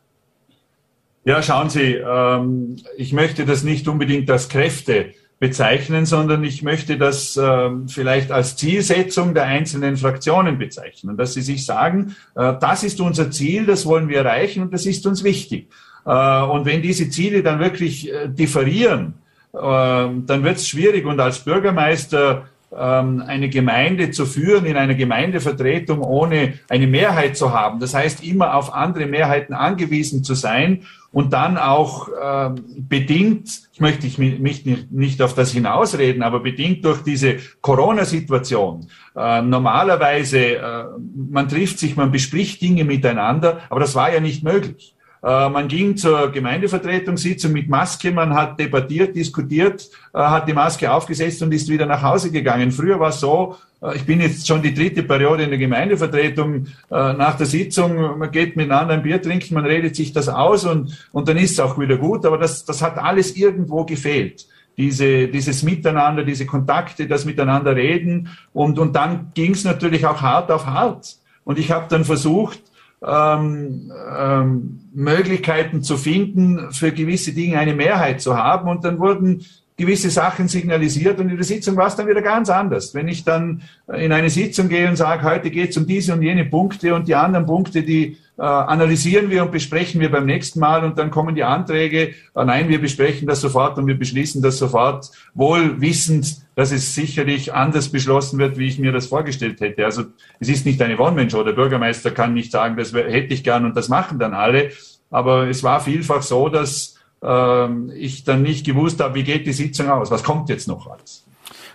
Ja, schauen Sie, ähm, ich möchte das nicht unbedingt als Kräfte bezeichnen, sondern ich möchte das ähm, vielleicht als Zielsetzung der einzelnen Fraktionen bezeichnen, dass sie sich sagen, äh, das ist unser Ziel, das wollen wir erreichen und das ist uns wichtig. Äh, und wenn diese Ziele dann wirklich äh, differieren, ähm, dann wird es schwierig. Und als Bürgermeister eine Gemeinde zu führen in einer Gemeindevertretung, ohne eine Mehrheit zu haben. Das heißt, immer auf andere Mehrheiten angewiesen zu sein und dann auch ähm, bedingt, ich möchte mich nicht auf das hinausreden, aber bedingt durch diese Corona-Situation. Äh, normalerweise, äh, man trifft sich, man bespricht Dinge miteinander, aber das war ja nicht möglich. Äh, man ging zur Gemeindevertretungssitzung mit Maske, man hat debattiert, diskutiert, äh, hat die Maske aufgesetzt und ist wieder nach Hause gegangen. Früher war es so, äh, ich bin jetzt schon die dritte Periode in der Gemeindevertretung. Nach der Sitzung, man geht miteinander ein Bier trinken, man redet sich das aus und, und dann ist es auch wieder gut. Aber das, das hat alles irgendwo gefehlt. Diese, dieses Miteinander, diese Kontakte, das Miteinander reden. Und, und dann ging es natürlich auch hart auf hart. Und ich habe dann versucht, ähm, ähm, Möglichkeiten zu finden, für gewisse Dinge eine Mehrheit zu haben. Und dann wurden gewisse Sachen signalisiert und in der Sitzung war es dann wieder ganz anders. Wenn ich dann in eine Sitzung gehe und sage, heute geht es um diese und jene Punkte und die anderen Punkte, die äh, analysieren wir und besprechen wir beim nächsten Mal und dann kommen die Anträge, äh, nein, wir besprechen das sofort und wir beschließen das sofort, wohl wissend, dass es sicherlich anders beschlossen wird, wie ich mir das vorgestellt hätte. Also es ist nicht eine One-Man-Show. Der Bürgermeister kann nicht sagen, das hätte ich gern und das machen dann alle. Aber es war vielfach so, dass ähm, ich dann nicht gewusst habe, wie geht die Sitzung aus, was kommt jetzt noch alles.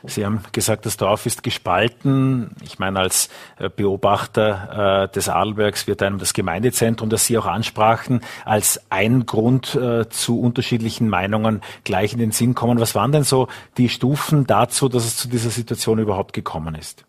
Sie haben gesagt, das Dorf ist gespalten. Ich meine, als äh, Beobachter äh, des Arlbergs wird einem das Gemeindezentrum, das Sie auch ansprachen, als ein Grund äh, zu unterschiedlichen Meinungen gleich in den Sinn kommen. Was waren denn so die Stufen dazu, dass es zu dieser Situation überhaupt gekommen ist?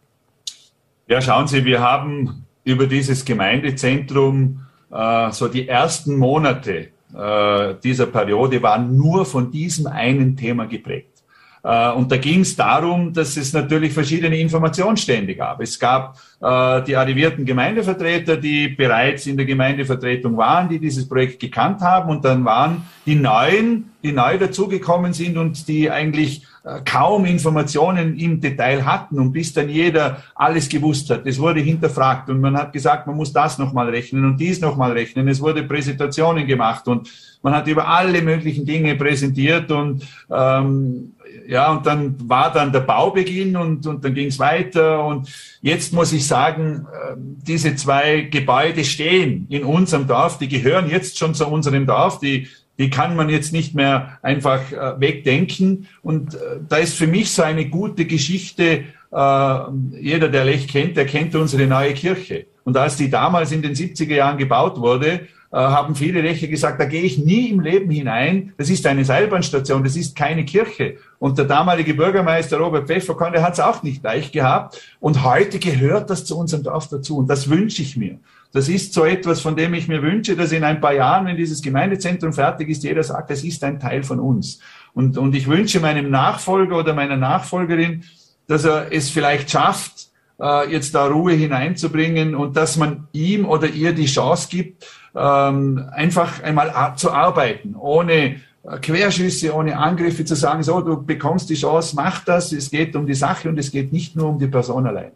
Ja, schauen Sie, wir haben über dieses Gemeindezentrum äh, so die ersten Monate äh, dieser Periode waren nur von diesem einen Thema geprägt. Äh, und da ging es darum, dass es natürlich verschiedene Informationsstände gab. Es gab äh, die arrivierten Gemeindevertreter, die bereits in der Gemeindevertretung waren, die dieses Projekt gekannt haben. Und dann waren die Neuen, die neu dazugekommen sind und die eigentlich äh, kaum Informationen im Detail hatten und bis dann jeder alles gewusst hat. Es wurde hinterfragt und man hat gesagt, man muss das nochmal rechnen und dies nochmal rechnen. Es wurde Präsentationen gemacht und man hat über alle möglichen Dinge präsentiert und ähm, ja, und dann war dann der Baubeginn und, und dann ging es weiter. Und jetzt muss ich sagen, äh, diese zwei Gebäude stehen in unserem Dorf, die gehören jetzt schon zu unserem Dorf, die, die kann man jetzt nicht mehr einfach äh, wegdenken. Und äh, da ist für mich so eine gute Geschichte, jeder, der Lech kennt, der kennt unsere neue Kirche. Und als die damals in den 70er Jahren gebaut wurde, äh, haben viele Rechte gesagt, da gehe ich nie im Leben hinein. Das ist eine Seilbahnstation, das ist keine Kirche. Und der damalige Bürgermeister Robert Pfefferkorn, der hat es auch nicht leicht gehabt. Und heute gehört das zu unserem Dorf dazu. Und das wünsche ich mir. Das ist so etwas, von dem ich mir wünsche, dass in ein paar Jahren, wenn dieses Gemeindezentrum fertig ist, jeder sagt, das ist ein Teil von uns. Und, und ich wünsche meinem Nachfolger oder meiner Nachfolgerin, dass er es vielleicht schafft, äh, jetzt da Ruhe hineinzubringen und dass man ihm oder ihr die Chance gibt, ähm, einfach einmal zu arbeiten, ohne Querschüsse, ohne Angriffe zu sagen, so, du bekommst die Chance, mach das, es geht um die Sache und es geht nicht nur um die Person allein.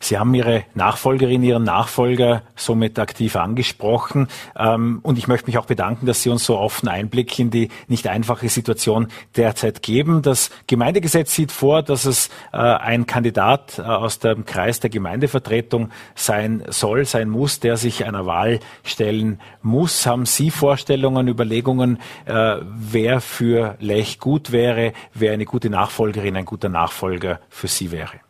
Sie haben Ihre Nachfolgerin, Ihren Nachfolger somit aktiv angesprochen. Ähm, und ich möchte mich auch bedanken, dass Sie uns so offen Einblick in die nicht einfache Situation derzeit geben. Das Gemeindegesetz sieht vor, dass es äh, ein Kandidat äh, aus dem Kreis der Gemeindevertretung sein soll, sein muss, der sich einer Wahl stellen muss. Haben Sie Vorstellungen, Überlegungen, äh, wer für Lech gut wäre, wer eine gute Nachfolgerin, ein guter Nachfolger für Sie wäre?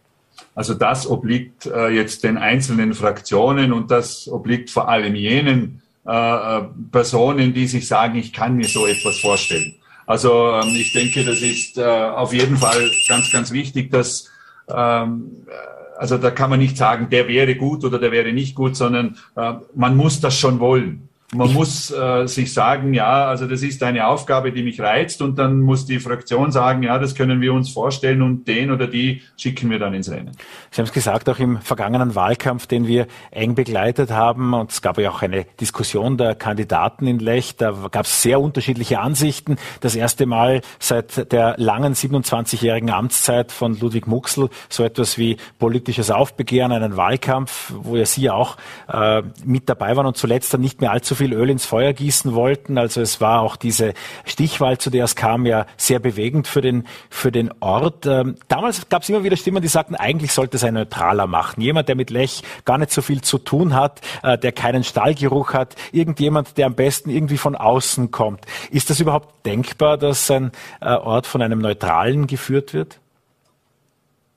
Also das obliegt äh, jetzt den einzelnen Fraktionen und das obliegt vor allem jenen äh, äh, Personen, die sich sagen, ich kann mir so etwas vorstellen. Also ähm, ich denke, das ist äh, auf jeden Fall ganz, ganz wichtig, dass ähm, äh, also da kann man nicht sagen, der wäre gut oder der wäre nicht gut, sondern äh, man muss das schon wollen. Man muss äh, sich sagen, ja, also das ist eine Aufgabe, die mich reizt und dann muss die Fraktion sagen, ja, das können wir uns vorstellen und den oder die schicken wir dann ins Rennen. Sie haben es gesagt, auch im vergangenen Wahlkampf, den wir eng begleitet haben und es gab ja auch eine Diskussion der Kandidaten in Lech, da gab es sehr unterschiedliche Ansichten. Das erste Mal seit der langen 27-jährigen Amtszeit von Ludwig Muxel so etwas wie politisches Aufbegehren, einen Wahlkampf, wo ja Sie auch äh, mit dabei waren und zuletzt dann nicht mehr allzu viel Öl ins Feuer gießen wollten. Also es war auch diese Stichwahl, zu der es kam, ja sehr bewegend für den, für den Ort. Ähm, damals gab es immer wieder Stimmen, die sagten, eigentlich sollte es ein neutraler machen. Jemand, der mit Lech gar nicht so viel zu tun hat, äh, der keinen Stallgeruch hat, irgendjemand, der am besten irgendwie von außen kommt. Ist das überhaupt denkbar, dass ein äh, Ort von einem Neutralen geführt wird?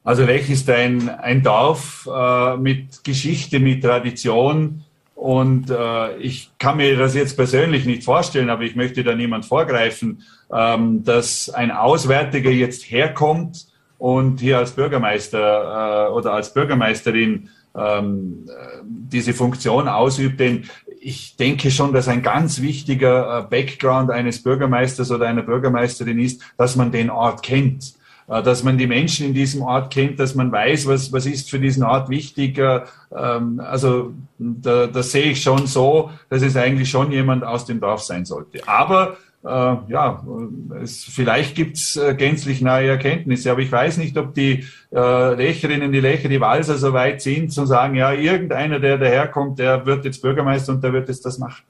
Also Lech ist ein, ein Dorf äh, mit Geschichte, mit Tradition, und äh, ich kann mir das jetzt persönlich nicht vorstellen, aber ich möchte da niemand vorgreifen, ähm, dass ein Auswärtiger jetzt herkommt und hier als Bürgermeister äh, oder als Bürgermeisterin ähm, diese Funktion ausübt. Denn ich denke schon, dass ein ganz wichtiger äh, Background eines Bürgermeisters oder einer Bürgermeisterin ist, dass man den Ort kennt dass man die Menschen in diesem Ort kennt, dass man weiß, was, was ist für diesen Ort wichtig. Äh, ähm, also da, das sehe ich schon so, dass es eigentlich schon jemand aus dem Dorf sein sollte. Aber äh, ja, es, vielleicht gibt's äh, gänzlich neue Erkenntnisse, aber ich weiß nicht, ob die äh, Lecherinnen, die Lecher, die Walser so weit sind, zu sagen, ja, irgendeiner, der daherkommt, der wird jetzt Bürgermeister und der wird jetzt das machen.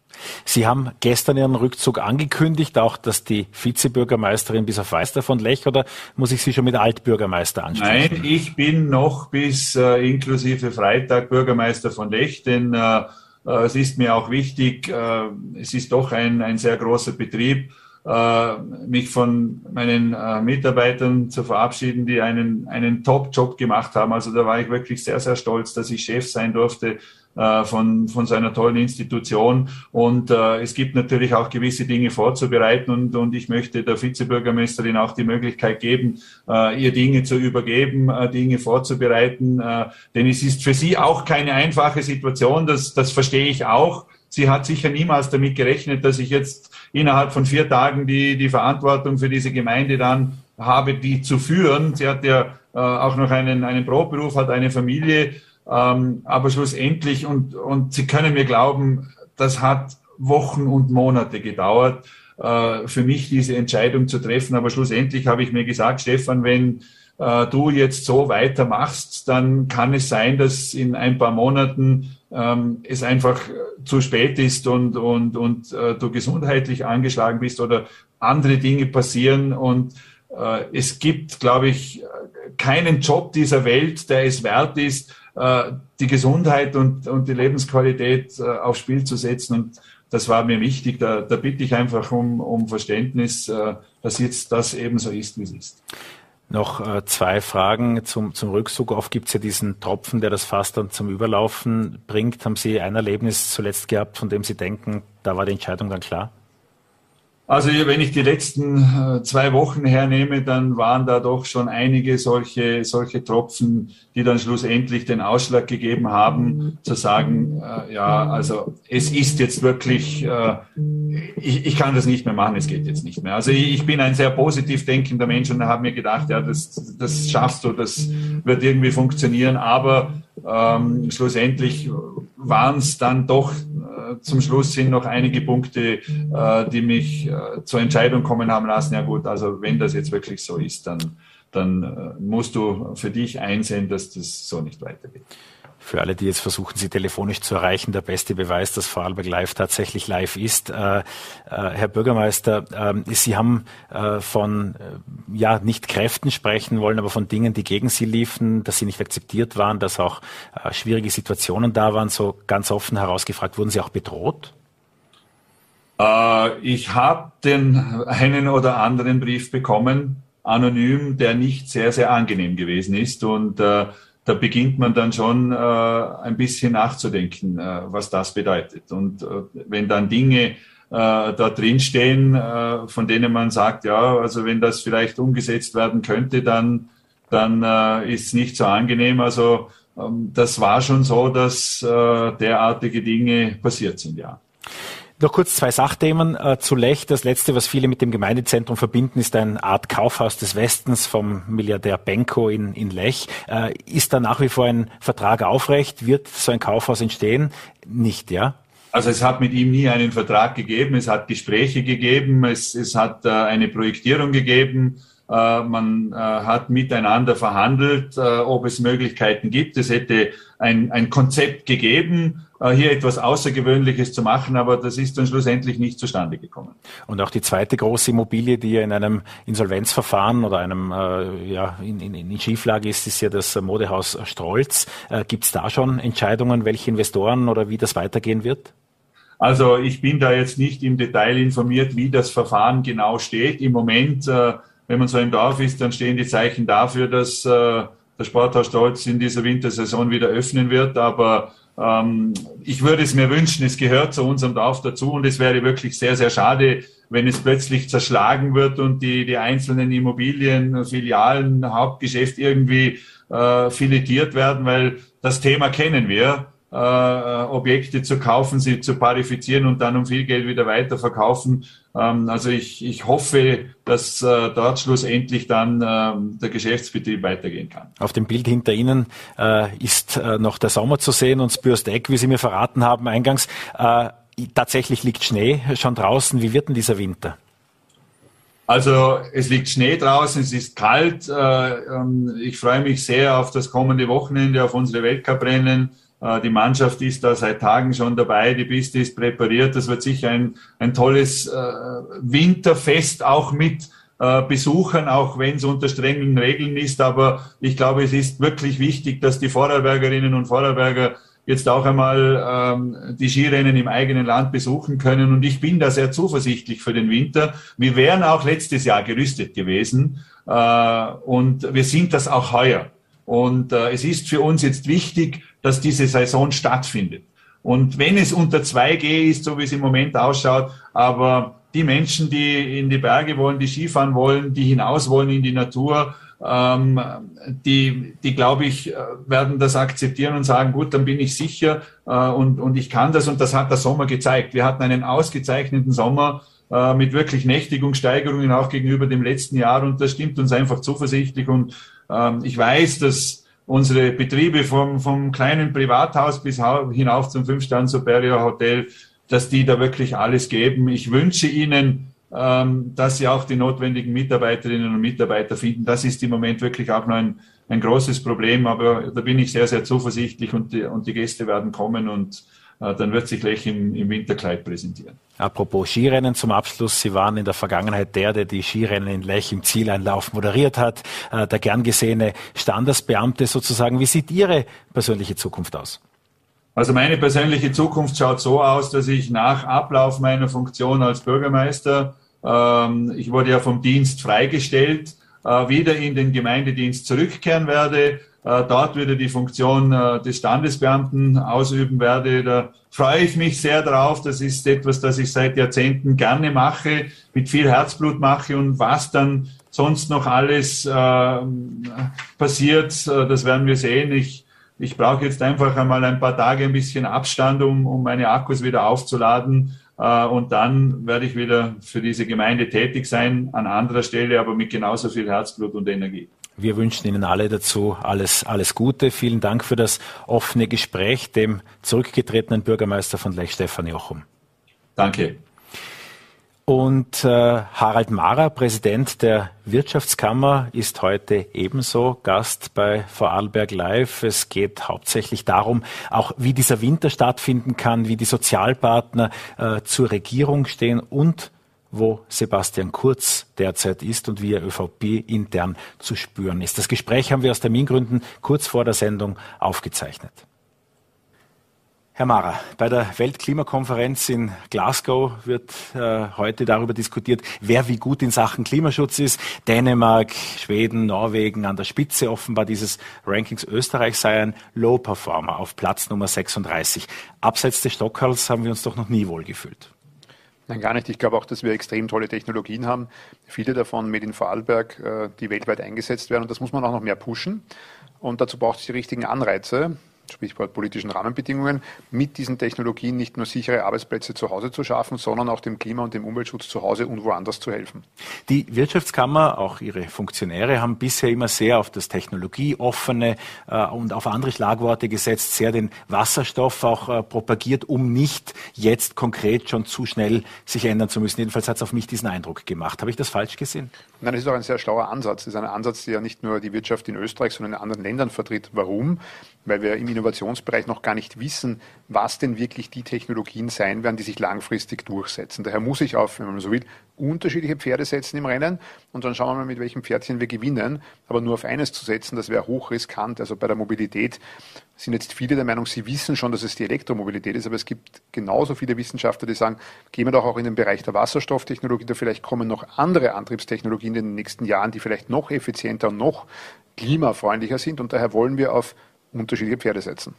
Sie haben gestern Ihren Rückzug angekündigt, auch dass die Vizebürgermeisterin bis auf Weiß davon Lech, oder muss ich Sie schon mit Altbürgermeister ansprechen? Nein, ich bin noch bis äh, inklusive Freitag Bürgermeister von Lech, denn äh, äh, es ist mir auch wichtig, äh, es ist doch ein, ein sehr großer Betrieb, äh, mich von meinen Mitarbeitern zu verabschieden, die einen, einen Top-Job gemacht haben. Also da war ich wirklich sehr, sehr stolz, dass ich Chef sein durfte äh, von, von so einer tollen Institution. Und äh, es gibt natürlich auch gewisse Dinge vorzubereiten und, und ich möchte der Vizebürgermeisterin auch die Möglichkeit geben, äh, ihr Dinge zu übergeben, äh, Dinge vorzubereiten. Äh, denn es ist für sie auch keine einfache Situation, das, das verstehe ich auch. Sie hat sicher niemals damit gerechnet, dass ich jetzt innerhalb von vier Tagen die, die Verantwortung für diese Gemeinde dann habe, die zu führen. Sie hat ja äh, auch noch einen, einen Brotberuf, hat eine Familie ähm, aber schlussendlich, und, und Sie können mir glauben, das hat Wochen und Monate gedauert, äh, für mich diese Entscheidung zu treffen. Aber schlussendlich habe ich mir gesagt, Stefan, wenn äh, du jetzt so weitermachst, dann kann es sein, dass in ein paar Monaten ähm, es einfach zu spät ist und, und, und äh, du gesundheitlich angeschlagen bist oder andere Dinge passieren. Und äh, es gibt, glaube ich, keinen Job dieser Welt, der es wert ist, die Gesundheit und, und die Lebensqualität äh, aufs Spiel zu setzen. Und das war mir wichtig. Da, da bitte ich einfach um, um Verständnis, äh, dass jetzt das eben so ist, wie es ist. Noch äh, zwei Fragen zum, zum Rückzug. Oft gibt es ja diesen Tropfen, der das Fass dann zum Überlaufen bringt. Haben Sie ein Erlebnis zuletzt gehabt, von dem Sie denken, da war die Entscheidung dann klar? Also wenn ich die letzten äh, zwei Wochen hernehme, dann waren da doch schon einige solche, solche Tropfen, die dann schlussendlich den Ausschlag gegeben haben, zu sagen, äh, ja, also es ist jetzt wirklich, äh, ich, ich kann das nicht mehr machen, es geht jetzt nicht mehr. Also ich, ich bin ein sehr positiv denkender Mensch und habe mir gedacht, ja, das, das schaffst du, das wird irgendwie funktionieren, aber ähm, schlussendlich waren es dann doch zum Schluss sind noch einige Punkte, äh, die mich äh, zur Entscheidung kommen haben lassen. Ja gut, also wenn das jetzt wirklich so ist, dann, dann äh, musst du für dich einsehen, dass das so nicht weitergeht für alle, die jetzt versuchen, Sie telefonisch zu erreichen, der beste Beweis, dass Vorarlberg Live tatsächlich live ist. Äh, äh, Herr Bürgermeister, äh, Sie haben äh, von, äh, ja, nicht Kräften sprechen wollen, aber von Dingen, die gegen Sie liefen, dass Sie nicht akzeptiert waren, dass auch äh, schwierige Situationen da waren, so ganz offen herausgefragt. Wurden Sie auch bedroht? ich habe den einen oder anderen Brief bekommen, anonym, der nicht sehr, sehr angenehm gewesen ist und da beginnt man dann schon äh, ein bisschen nachzudenken, äh, was das bedeutet. Und äh, wenn dann Dinge äh, da drin stehen, äh, von denen man sagt, ja, also wenn das vielleicht umgesetzt werden könnte, dann, dann äh, ist es nicht so angenehm. Also ähm, das war schon so, dass äh, derartige Dinge passiert sind, ja. Noch kurz zwei Sachthemen äh, zu Lech. Das letzte, was viele mit dem Gemeindezentrum verbinden, ist eine Art Kaufhaus des Westens vom Milliardär Benko in, in Lech. Äh, ist da nach wie vor ein Vertrag aufrecht? Wird so ein Kaufhaus entstehen? Nicht, ja? Also es hat mit ihm nie einen Vertrag gegeben, es hat Gespräche gegeben, es, es hat äh, eine Projektierung gegeben, äh, man äh, hat miteinander verhandelt, äh, ob es Möglichkeiten gibt. Es hätte ein, ein Konzept gegeben, hier etwas Außergewöhnliches zu machen, aber das ist dann schlussendlich nicht zustande gekommen. Und auch die zweite große Immobilie, die ja in einem Insolvenzverfahren oder einem äh, ja, in, in, in Schieflage ist, ist ja das Modehaus Strolz. Äh, Gibt es da schon Entscheidungen, welche Investoren oder wie das weitergehen wird? Also ich bin da jetzt nicht im Detail informiert, wie das Verfahren genau steht. Im Moment, äh, wenn man so im Dorf ist, dann stehen die Zeichen dafür, dass äh, der Sporthaus Stolz in dieser Wintersaison wieder öffnen wird. Aber ähm, ich würde es mir wünschen, es gehört zu unserem Dorf dazu. Und es wäre wirklich sehr, sehr schade, wenn es plötzlich zerschlagen wird und die, die einzelnen Immobilien, Filialen, Hauptgeschäft irgendwie äh, filetiert werden, weil das Thema kennen wir äh, Objekte zu kaufen, sie zu parifizieren und dann um viel Geld wieder weiterverkaufen. Ähm, also ich, ich hoffe, dass äh, dort schlussendlich dann ähm, der Geschäftsbetrieb weitergehen kann. Auf dem Bild hinter Ihnen äh, ist äh, noch der Sommer zu sehen und Spürsteck, wie Sie mir verraten haben eingangs. Äh, tatsächlich liegt Schnee schon draußen. Wie wird denn dieser Winter? Also es liegt Schnee draußen, es ist kalt. Äh, ähm, ich freue mich sehr auf das kommende Wochenende, auf unsere Weltcuprennen. Äh, die Mannschaft ist da seit Tagen schon dabei, die Piste ist präpariert. Das wird sicher ein, ein tolles äh, Winterfest auch mit äh, Besuchern, auch wenn es unter strengen Regeln ist. Aber ich glaube, es ist wirklich wichtig, dass die Vorarlbergerinnen und Vorarlberger jetzt auch einmal ähm, die Skirennen im eigenen Land besuchen können. Und ich bin da sehr zuversichtlich für den Winter. Wir wären auch letztes Jahr gerüstet gewesen äh, und wir sind das auch heuer. Und äh, es ist für uns jetzt wichtig, dass diese Saison stattfindet. Und wenn es unter 2G ist, so wie es im Moment ausschaut, aber die Menschen, die in die Berge wollen, die Skifahren wollen, die hinaus wollen in die Natur, ähm, die, die glaube ich, äh, werden das akzeptieren und sagen, gut, dann bin ich sicher äh, und, und ich kann das. Und das hat der Sommer gezeigt. Wir hatten einen ausgezeichneten Sommer äh, mit wirklich Nächtigungssteigerungen auch gegenüber dem letzten Jahr und das stimmt uns einfach zuversichtlich und ähm, ich weiß, dass unsere Betriebe vom, vom kleinen Privathaus bis hinauf zum Fünf-Stern Superior Hotel, dass die da wirklich alles geben. Ich wünsche Ihnen, ähm, dass Sie auch die notwendigen Mitarbeiterinnen und Mitarbeiter finden. Das ist im Moment wirklich auch noch ein, ein großes Problem, aber da bin ich sehr, sehr zuversichtlich und die, und die Gäste werden kommen und dann wird sich Lech im, im Winterkleid präsentieren. Apropos Skirennen zum Abschluss. Sie waren in der Vergangenheit der, der die Skirennen in Lech im Zieleinlauf moderiert hat, äh, der gern gesehene Standesbeamte sozusagen. Wie sieht Ihre persönliche Zukunft aus? Also meine persönliche Zukunft schaut so aus, dass ich nach Ablauf meiner Funktion als Bürgermeister, ähm, ich wurde ja vom Dienst freigestellt, äh, wieder in den Gemeindedienst zurückkehren werde, äh, dort wieder die Funktion äh, des Standesbeamten ausüben werde. Da freue ich mich sehr drauf. Das ist etwas, das ich seit Jahrzehnten gerne mache, mit viel Herzblut mache und was dann sonst noch alles äh, passiert, das werden wir sehen. Ich, ich brauche jetzt einfach einmal ein paar Tage ein bisschen Abstand, um, um meine Akkus wieder aufzuladen. Äh, und dann werde ich wieder für diese Gemeinde tätig sein, an anderer Stelle, aber mit genauso viel Herzblut und Energie. Wir wünschen Ihnen alle dazu alles, alles Gute. Vielen Dank für das offene Gespräch, dem zurückgetretenen Bürgermeister von Lech, Stefan Jochum. Danke. Und äh, Harald Mara, Präsident der Wirtschaftskammer, ist heute ebenso Gast bei Vorarlberg Live. Es geht hauptsächlich darum, auch wie dieser Winter stattfinden kann, wie die Sozialpartner äh, zur Regierung stehen und wo Sebastian Kurz derzeit ist und wie er ÖVP intern zu spüren ist. Das Gespräch haben wir aus Termingründen kurz vor der Sendung aufgezeichnet. Herr Mara, bei der Weltklimakonferenz in Glasgow wird äh, heute darüber diskutiert, wer wie gut in Sachen Klimaschutz ist. Dänemark, Schweden, Norwegen an der Spitze offenbar dieses Rankings. Österreich sei ein Low Performer auf Platz Nummer 36. Abseits des Stockholms haben wir uns doch noch nie wohlgefühlt. Nein, gar nicht. Ich glaube auch, dass wir extrem tolle Technologien haben. Viele davon mit in Vorarlberg, äh, die weltweit eingesetzt werden. Und das muss man auch noch mehr pushen. Und dazu braucht es die richtigen Anreize. Stichwort politischen Rahmenbedingungen, mit diesen Technologien nicht nur sichere Arbeitsplätze zu Hause zu schaffen, sondern auch dem Klima- und dem Umweltschutz zu Hause und woanders zu helfen. Die Wirtschaftskammer, auch ihre Funktionäre, haben bisher immer sehr auf das technologieoffene äh, und auf andere Schlagworte gesetzt, sehr den Wasserstoff auch äh, propagiert, um nicht jetzt konkret schon zu schnell sich ändern zu müssen. Jedenfalls hat es auf mich diesen Eindruck gemacht. Habe ich das falsch gesehen? Nein, das ist auch ein sehr schlauer Ansatz. Das ist ein Ansatz, der ja nicht nur die Wirtschaft in Österreich, sondern in anderen Ländern vertritt. Warum? Weil wir im Innovationsbereich noch gar nicht wissen, was denn wirklich die Technologien sein werden, die sich langfristig durchsetzen. Daher muss ich auf, wenn man so will, unterschiedliche Pferde setzen im Rennen und dann schauen wir mal, mit welchem Pferdchen wir gewinnen. Aber nur auf eines zu setzen, das wäre hochriskant. Also bei der Mobilität sind jetzt viele der Meinung, sie wissen schon, dass es die Elektromobilität ist, aber es gibt genauso viele Wissenschaftler, die sagen, gehen wir doch auch in den Bereich der Wasserstofftechnologie, da vielleicht kommen noch andere Antriebstechnologien in den nächsten Jahren, die vielleicht noch effizienter und noch klimafreundlicher sind und daher wollen wir auf unterschiedliche Pferde setzen.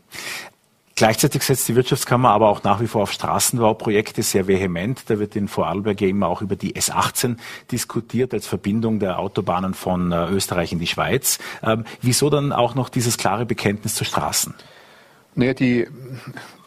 Gleichzeitig setzt die Wirtschaftskammer aber auch nach wie vor auf Straßenbauprojekte sehr vehement. Da wird in Vorarlberg ja immer auch über die S18 diskutiert als Verbindung der Autobahnen von äh, Österreich in die Schweiz. Ähm, wieso dann auch noch dieses klare Bekenntnis zu Straßen? Naja, die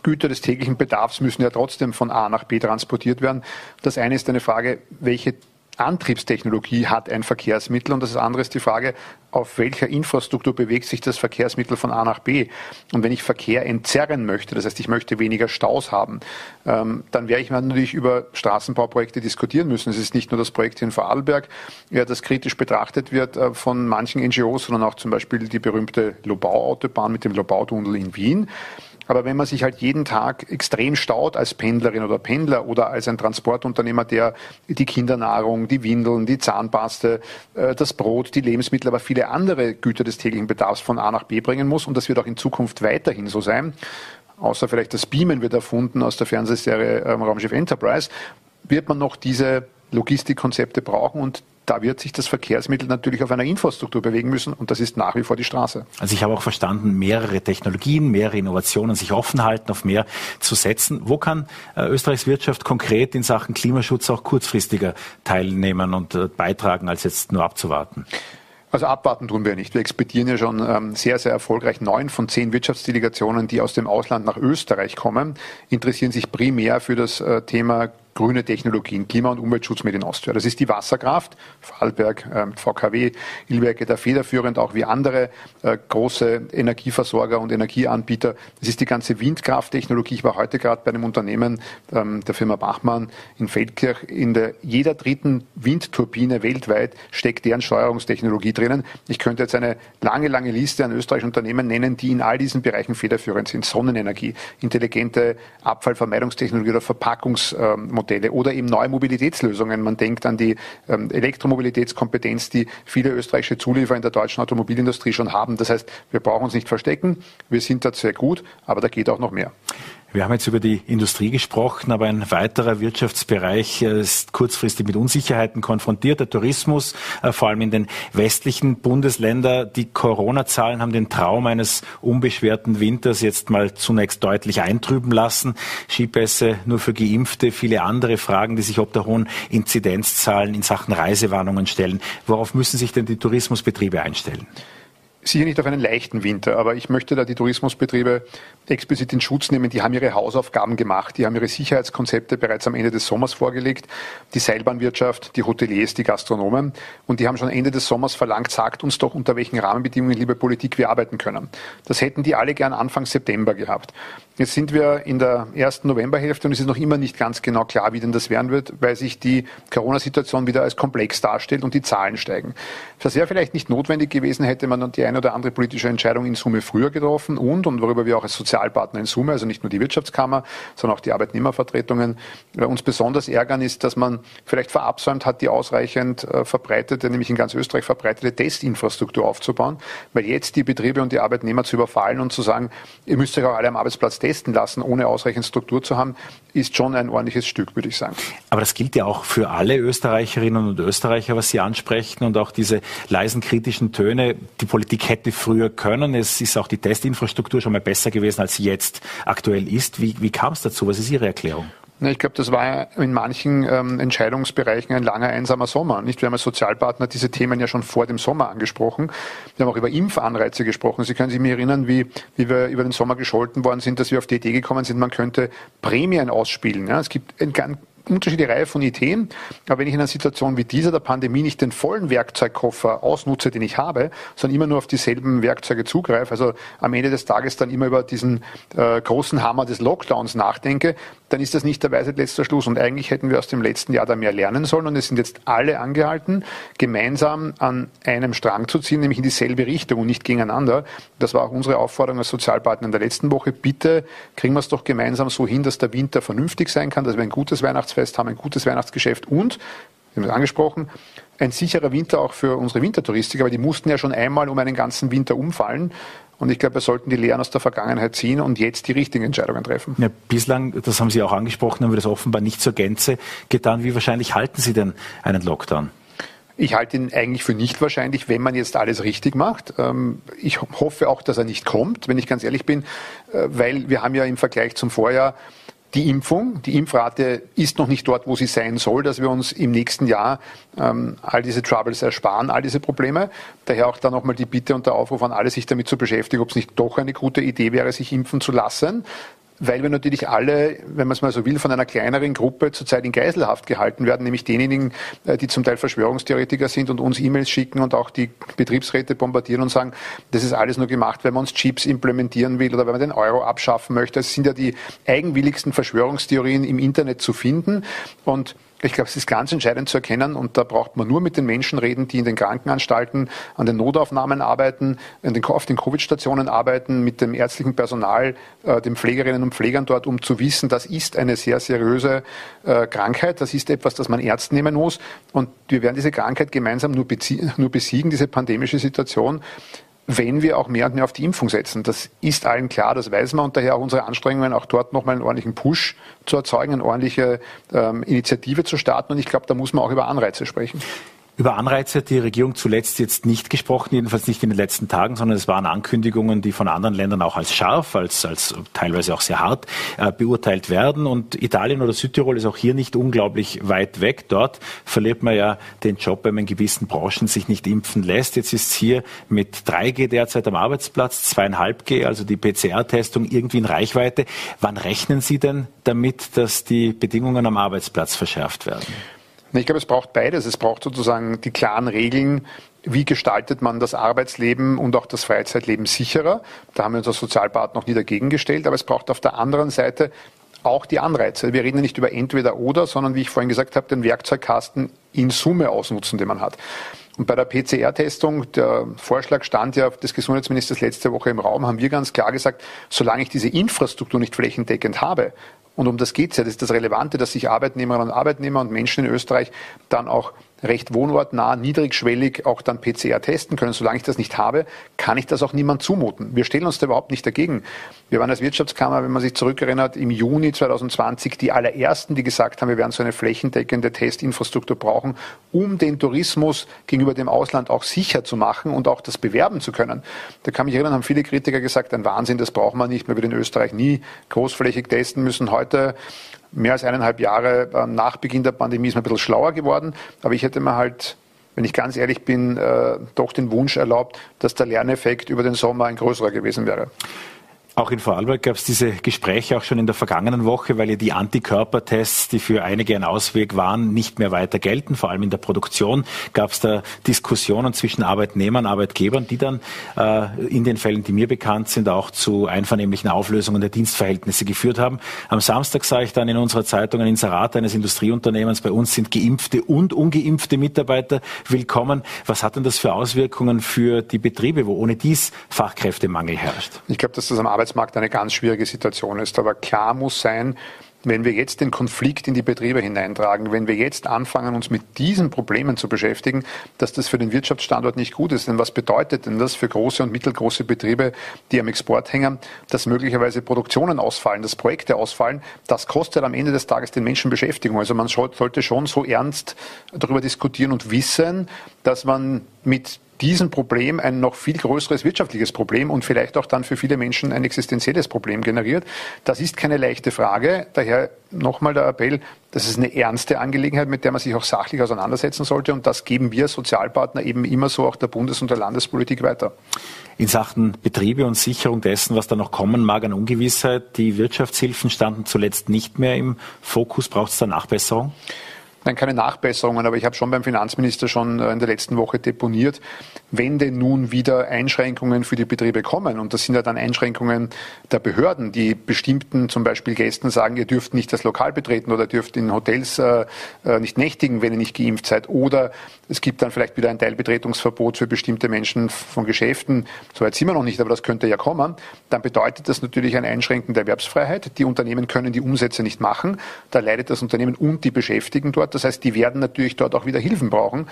Güter des täglichen Bedarfs müssen ja trotzdem von A nach B transportiert werden. Das eine ist eine Frage, welche Antriebstechnologie hat ein Verkehrsmittel und das andere ist die Frage, auf welcher Infrastruktur bewegt sich das Verkehrsmittel von A nach B. Und wenn ich Verkehr entzerren möchte, das heißt, ich möchte weniger Staus haben, ähm, dann werde ich natürlich über Straßenbauprojekte diskutieren müssen. Es ist nicht nur das Projekt in Vorarlberg, ja, das kritisch betrachtet wird äh, von manchen NGOs, sondern auch zum Beispiel die berühmte Lobau-Autobahn mit dem Lobau-Tunnel in Wien. Aber wenn man sich halt jeden Tag extrem staut als Pendlerin oder Pendler oder als ein Transportunternehmer, der die Kindernahrung, die Windeln, die Zahnpaste, äh, das Brot, die Lebensmittel, aber viele andere Güter des täglichen Bedarfs von A nach B bringen muss, und das wird auch in Zukunft weiterhin so sein, außer vielleicht das Beamen wird erfunden aus der Fernsehserie ähm, Raumschiff Enterprise, wird man noch diese Logistikkonzepte brauchen und da wird sich das Verkehrsmittel natürlich auf einer Infrastruktur bewegen müssen und das ist nach wie vor die Straße. Also ich habe auch verstanden, mehrere Technologien, mehrere Innovationen sich offen halten, auf mehr zu setzen. Wo kann äh, Österreichs Wirtschaft konkret in Sachen Klimaschutz auch kurzfristiger teilnehmen und äh, beitragen, als jetzt nur abzuwarten? Also abwarten tun wir nicht. Wir expedieren ja schon ähm, sehr, sehr erfolgreich. Neun von zehn Wirtschaftsdelegationen, die aus dem Ausland nach Österreich kommen, interessieren sich primär für das äh, Thema grüne Technologien, Klima- und Umweltschutz mit in Austria. Das ist die Wasserkraft, Vorarlberg, äh, VKW, Ilwerke da federführend, auch wie andere äh, große Energieversorger und Energieanbieter. Das ist die ganze Windkrafttechnologie. Ich war heute gerade bei einem Unternehmen ähm, der Firma Bachmann in Feldkirch. In der, jeder dritten Windturbine weltweit steckt deren Steuerungstechnologie drinnen. Ich könnte jetzt eine lange, lange Liste an österreichischen Unternehmen nennen, die in all diesen Bereichen federführend sind. Sonnenenergie, intelligente Abfallvermeidungstechnologie oder Verpackungs ähm, Modelle oder eben neue Mobilitätslösungen. Man denkt an die ähm, Elektromobilitätskompetenz, die viele österreichische Zulieferer in der deutschen Automobilindustrie schon haben. Das heißt, wir brauchen uns nicht verstecken. Wir sind da sehr gut, aber da geht auch noch mehr. Wir haben jetzt über die Industrie gesprochen, aber ein weiterer Wirtschaftsbereich ist kurzfristig mit Unsicherheiten konfrontiert. Der Tourismus, äh, vor allem in den westlichen Bundesländern. Die Corona-Zahlen haben den Traum eines unbeschwerten Winters jetzt mal zunächst deutlich eintrüben lassen. Skipässe nur für Geimpfte, viele andere Fragen, die sich ob der hohen Inzidenzzahlen in Sachen Reisewarnungen stellen. Worauf müssen sich denn die Tourismusbetriebe einstellen? Sicher nicht auf einen leichten Winter, aber ich möchte da die Tourismusbetriebe explizit in Schutz nehmen. Die haben ihre Hausaufgaben gemacht, die haben ihre Sicherheitskonzepte bereits am Ende des Sommers vorgelegt. Die Seilbahnwirtschaft, die Hoteliers, die Gastronomen und die haben schon Ende des Sommers verlangt, sagt uns doch, unter welchen Rahmenbedingungen, liebe Politik, wir arbeiten können. Das hätten die alle gern Anfang September gehabt. Jetzt sind wir in der ersten Novemberhälfte und es ist noch immer nicht ganz genau klar, wie denn das werden wird, weil sich die Corona-Situation wieder als komplex darstellt und die Zahlen steigen. Das wäre vielleicht nicht notwendig gewesen, hätte man die eine oder andere politische Entscheidung in Summe früher getroffen und, und worüber wir auch als Sozialpartner in Summe, also nicht nur die Wirtschaftskammer, sondern auch die Arbeitnehmervertretungen, äh, uns besonders ärgern, ist, dass man vielleicht verabsäumt hat, die ausreichend äh, verbreitete, nämlich in ganz Österreich verbreitete Testinfrastruktur aufzubauen, weil jetzt die Betriebe und die Arbeitnehmer zu überfallen und zu sagen, ihr müsst euch auch alle am Arbeitsplatz testen lassen, ohne ausreichend Struktur zu haben, ist schon ein ordentliches Stück, würde ich sagen. Aber das gilt ja auch für alle Österreicherinnen und Österreicher, was Sie ansprechen und auch diese leisen kritischen Töne. Die Politik hätte früher können. Es ist auch die Testinfrastruktur schon mal besser gewesen, als sie jetzt aktuell ist. Wie, wie kam es dazu? Was ist Ihre Erklärung? Ich glaube, das war in manchen ähm, Entscheidungsbereichen ein langer einsamer Sommer. Nicht? Wir haben als Sozialpartner diese Themen ja schon vor dem Sommer angesprochen. Wir haben auch über Impfanreize gesprochen. Sie können sich mir erinnern, wie, wie wir über den Sommer gescholten worden sind, dass wir auf die Idee gekommen sind, man könnte Prämien ausspielen. Ja? Es gibt ein, unterschiedliche Reihe von Ideen. Aber wenn ich in einer Situation wie dieser der Pandemie nicht den vollen Werkzeugkoffer ausnutze, den ich habe, sondern immer nur auf dieselben Werkzeuge zugreife, also am Ende des Tages dann immer über diesen äh, großen Hammer des Lockdowns nachdenke, dann ist das nicht der Weisheit letzter Schluss. Und eigentlich hätten wir aus dem letzten Jahr da mehr lernen sollen. Und es sind jetzt alle angehalten, gemeinsam an einem Strang zu ziehen, nämlich in dieselbe Richtung und nicht gegeneinander. Das war auch unsere Aufforderung als Sozialpartner in der letzten Woche. Bitte kriegen wir es doch gemeinsam so hin, dass der Winter vernünftig sein kann, dass wir ein gutes Weihnachtsfest haben, ein gutes Weihnachtsgeschäft und, wir haben es angesprochen, ein sicherer Winter auch für unsere Wintertouristiker, aber die mussten ja schon einmal um einen ganzen Winter umfallen. Und ich glaube, wir sollten die Lehren aus der Vergangenheit ziehen und jetzt die richtigen Entscheidungen treffen. Ja, bislang, das haben Sie auch angesprochen, haben wir das offenbar nicht zur Gänze getan. Wie wahrscheinlich halten Sie denn einen Lockdown? Ich halte ihn eigentlich für nicht wahrscheinlich, wenn man jetzt alles richtig macht. Ähm, ich hoffe auch, dass er nicht kommt, wenn ich ganz ehrlich bin, äh, weil wir haben ja im Vergleich zum Vorjahr die Impfung. Die Impfrate ist noch nicht dort, wo sie sein soll, dass wir uns im nächsten Jahr ähm, all diese Troubles ersparen, all diese Probleme. Daher auch da nochmal die Bitte und der Aufruf an alle, sich damit zu beschäftigen, ob es nicht doch eine gute Idee wäre, sich impfen zu lassen weil wir natürlich alle, wenn man es mal so will, von einer kleineren Gruppe zurzeit in Geiselhaft gehalten werden, nämlich denjenigen, äh, die zum Teil Verschwörungstheoretiker sind und uns E-Mails schicken und auch die Betriebsräte bombardieren und sagen, das ist alles nur gemacht, wenn man uns Chips implementieren will oder wenn man den Euro abschaffen möchte. Es sind ja die eigenwilligsten Verschwörungstheorien im Internet zu finden und ich glaube, es ist ganz entscheidend zu erkennen und da braucht man nur mit den Menschen reden, die in den Krankenanstalten, an den Notaufnahmen arbeiten, den, auf den Covid-Stationen arbeiten, mit dem ärztlichen Personal, äh, den Pflegerinnen und Pflegern dort, um zu wissen, das ist eine sehr seriöse äh, Krankheit, das ist etwas, das man ernst nehmen muss. Und wir werden diese Krankheit gemeinsam nur, nur besiegen, diese pandemische Situation, wenn wir auch mehr und mehr auf die Impfung setzen. Das ist allen klar, das weiß man und daher auch unsere Anstrengungen, auch dort nochmal einen ordentlichen Push zu erzeugen, eine ordentliche ähm, Initiative zu starten und ich glaube, da muss man auch über Anreize sprechen. Über Anreize hat die Regierung zuletzt jetzt nicht gesprochen, jedenfalls nicht in den letzten Tagen, sondern es waren Ankündigungen, die von anderen Ländern auch als scharf, als, als teilweise auch sehr hart äh, beurteilt werden. Und Italien oder Südtirol ist auch hier nicht unglaublich weit weg. Dort verliert man ja den Job, wenn man in gewissen Branchen sich nicht impfen lässt. Jetzt ist es hier mit 3G derzeit am Arbeitsplatz, 2,5G, also die PCR-Testung irgendwie in Reichweite. Wann rechnen Sie denn damit, dass die Bedingungen am Arbeitsplatz verschärft werden? Ich glaube, es braucht beides. Es braucht sozusagen die klaren Regeln, wie gestaltet man das Arbeitsleben und auch das Freizeitleben sicherer. Da haben wir uns als Sozialpartner noch nie dagegen gestellt. Aber es braucht auf der anderen Seite auch die Anreize. Wir reden ja nicht über entweder oder, sondern wie ich vorhin gesagt habe, den Werkzeugkasten in Summe ausnutzen, den man hat. Und bei der PCR-Testung, der Vorschlag stand ja des Gesundheitsministers letzte Woche im Raum, haben wir ganz klar gesagt, solange ich diese Infrastruktur nicht flächendeckend habe, und um das geht es ja. Das ist das Relevante, dass sich Arbeitnehmerinnen und Arbeitnehmer und Menschen in Österreich dann auch recht wohnortnah, niedrigschwellig auch dann PCR testen können. Solange ich das nicht habe, kann ich das auch niemand zumuten. Wir stellen uns da überhaupt nicht dagegen. Wir waren als Wirtschaftskammer, wenn man sich zurückerinnert, im Juni 2020 die allerersten, die gesagt haben, wir werden so eine flächendeckende Testinfrastruktur brauchen, um den Tourismus gegenüber dem Ausland auch sicher zu machen und auch das bewerben zu können. Da kann mich erinnern, haben viele Kritiker gesagt, ein Wahnsinn, das braucht man nicht. Man wird in Österreich nie großflächig testen müssen. Heute mehr als eineinhalb Jahre nach Beginn der Pandemie ist man ein bisschen schlauer geworden. Aber ich hätte mir halt, wenn ich ganz ehrlich bin, äh, doch den Wunsch erlaubt, dass der Lerneffekt über den Sommer ein größerer gewesen wäre. Auch in Vorarlberg gab es diese Gespräche auch schon in der vergangenen Woche, weil ja die Antikörpertests, die für einige ein Ausweg waren, nicht mehr weiter gelten. Vor allem in der Produktion gab es da Diskussionen zwischen Arbeitnehmern, Arbeitgebern, die dann äh, in den Fällen, die mir bekannt sind, auch zu einvernehmlichen Auflösungen der Dienstverhältnisse geführt haben. Am Samstag sah ich dann in unserer Zeitung ein Inserat eines Industrieunternehmens, bei uns sind geimpfte und ungeimpfte Mitarbeiter willkommen. Was hat denn das für Auswirkungen für die Betriebe, wo ohne dies Fachkräftemangel herrscht? Ich glaube, dass das am Arbeitsmarkt eine ganz schwierige Situation ist. Aber klar muss sein, wenn wir jetzt den Konflikt in die Betriebe hineintragen, wenn wir jetzt anfangen, uns mit diesen Problemen zu beschäftigen, dass das für den Wirtschaftsstandort nicht gut ist. Denn was bedeutet denn das für große und mittelgroße Betriebe, die am Export hängen, dass möglicherweise Produktionen ausfallen, dass Projekte ausfallen? Das kostet am Ende des Tages den Menschen Beschäftigung. Also man sollte schon so ernst darüber diskutieren und wissen, dass man mit diesem Problem ein noch viel größeres wirtschaftliches Problem und vielleicht auch dann für viele Menschen ein existenzielles Problem generiert. Das ist keine leichte Frage. Daher nochmal der Appell, das ist eine ernste Angelegenheit, mit der man sich auch sachlich auseinandersetzen sollte. Und das geben wir Sozialpartner eben immer so auch der Bundes- und der Landespolitik weiter. In Sachen Betriebe und Sicherung dessen, was da noch kommen mag an Ungewissheit, die Wirtschaftshilfen standen zuletzt nicht mehr im Fokus. Braucht es da Nachbesserung? Nein, keine Nachbesserungen, aber ich habe schon beim Finanzminister schon äh, in der letzten Woche deponiert, wenn denn nun wieder Einschränkungen für die Betriebe kommen, und das sind ja dann Einschränkungen der Behörden, die bestimmten zum Beispiel Gästen sagen, ihr dürft nicht das Lokal betreten oder dürft in Hotels äh, äh, nicht nächtigen, wenn ihr nicht geimpft seid, oder es gibt dann vielleicht wieder ein Teilbetretungsverbot für bestimmte Menschen von Geschäften, so weit sind wir noch nicht, aber das könnte ja kommen, dann bedeutet das natürlich ein Einschränken der Erwerbsfreiheit. Die Unternehmen können die Umsätze nicht machen, da leidet das Unternehmen und die Beschäftigten dort das heißt, die werden natürlich dort auch wieder Hilfen brauchen.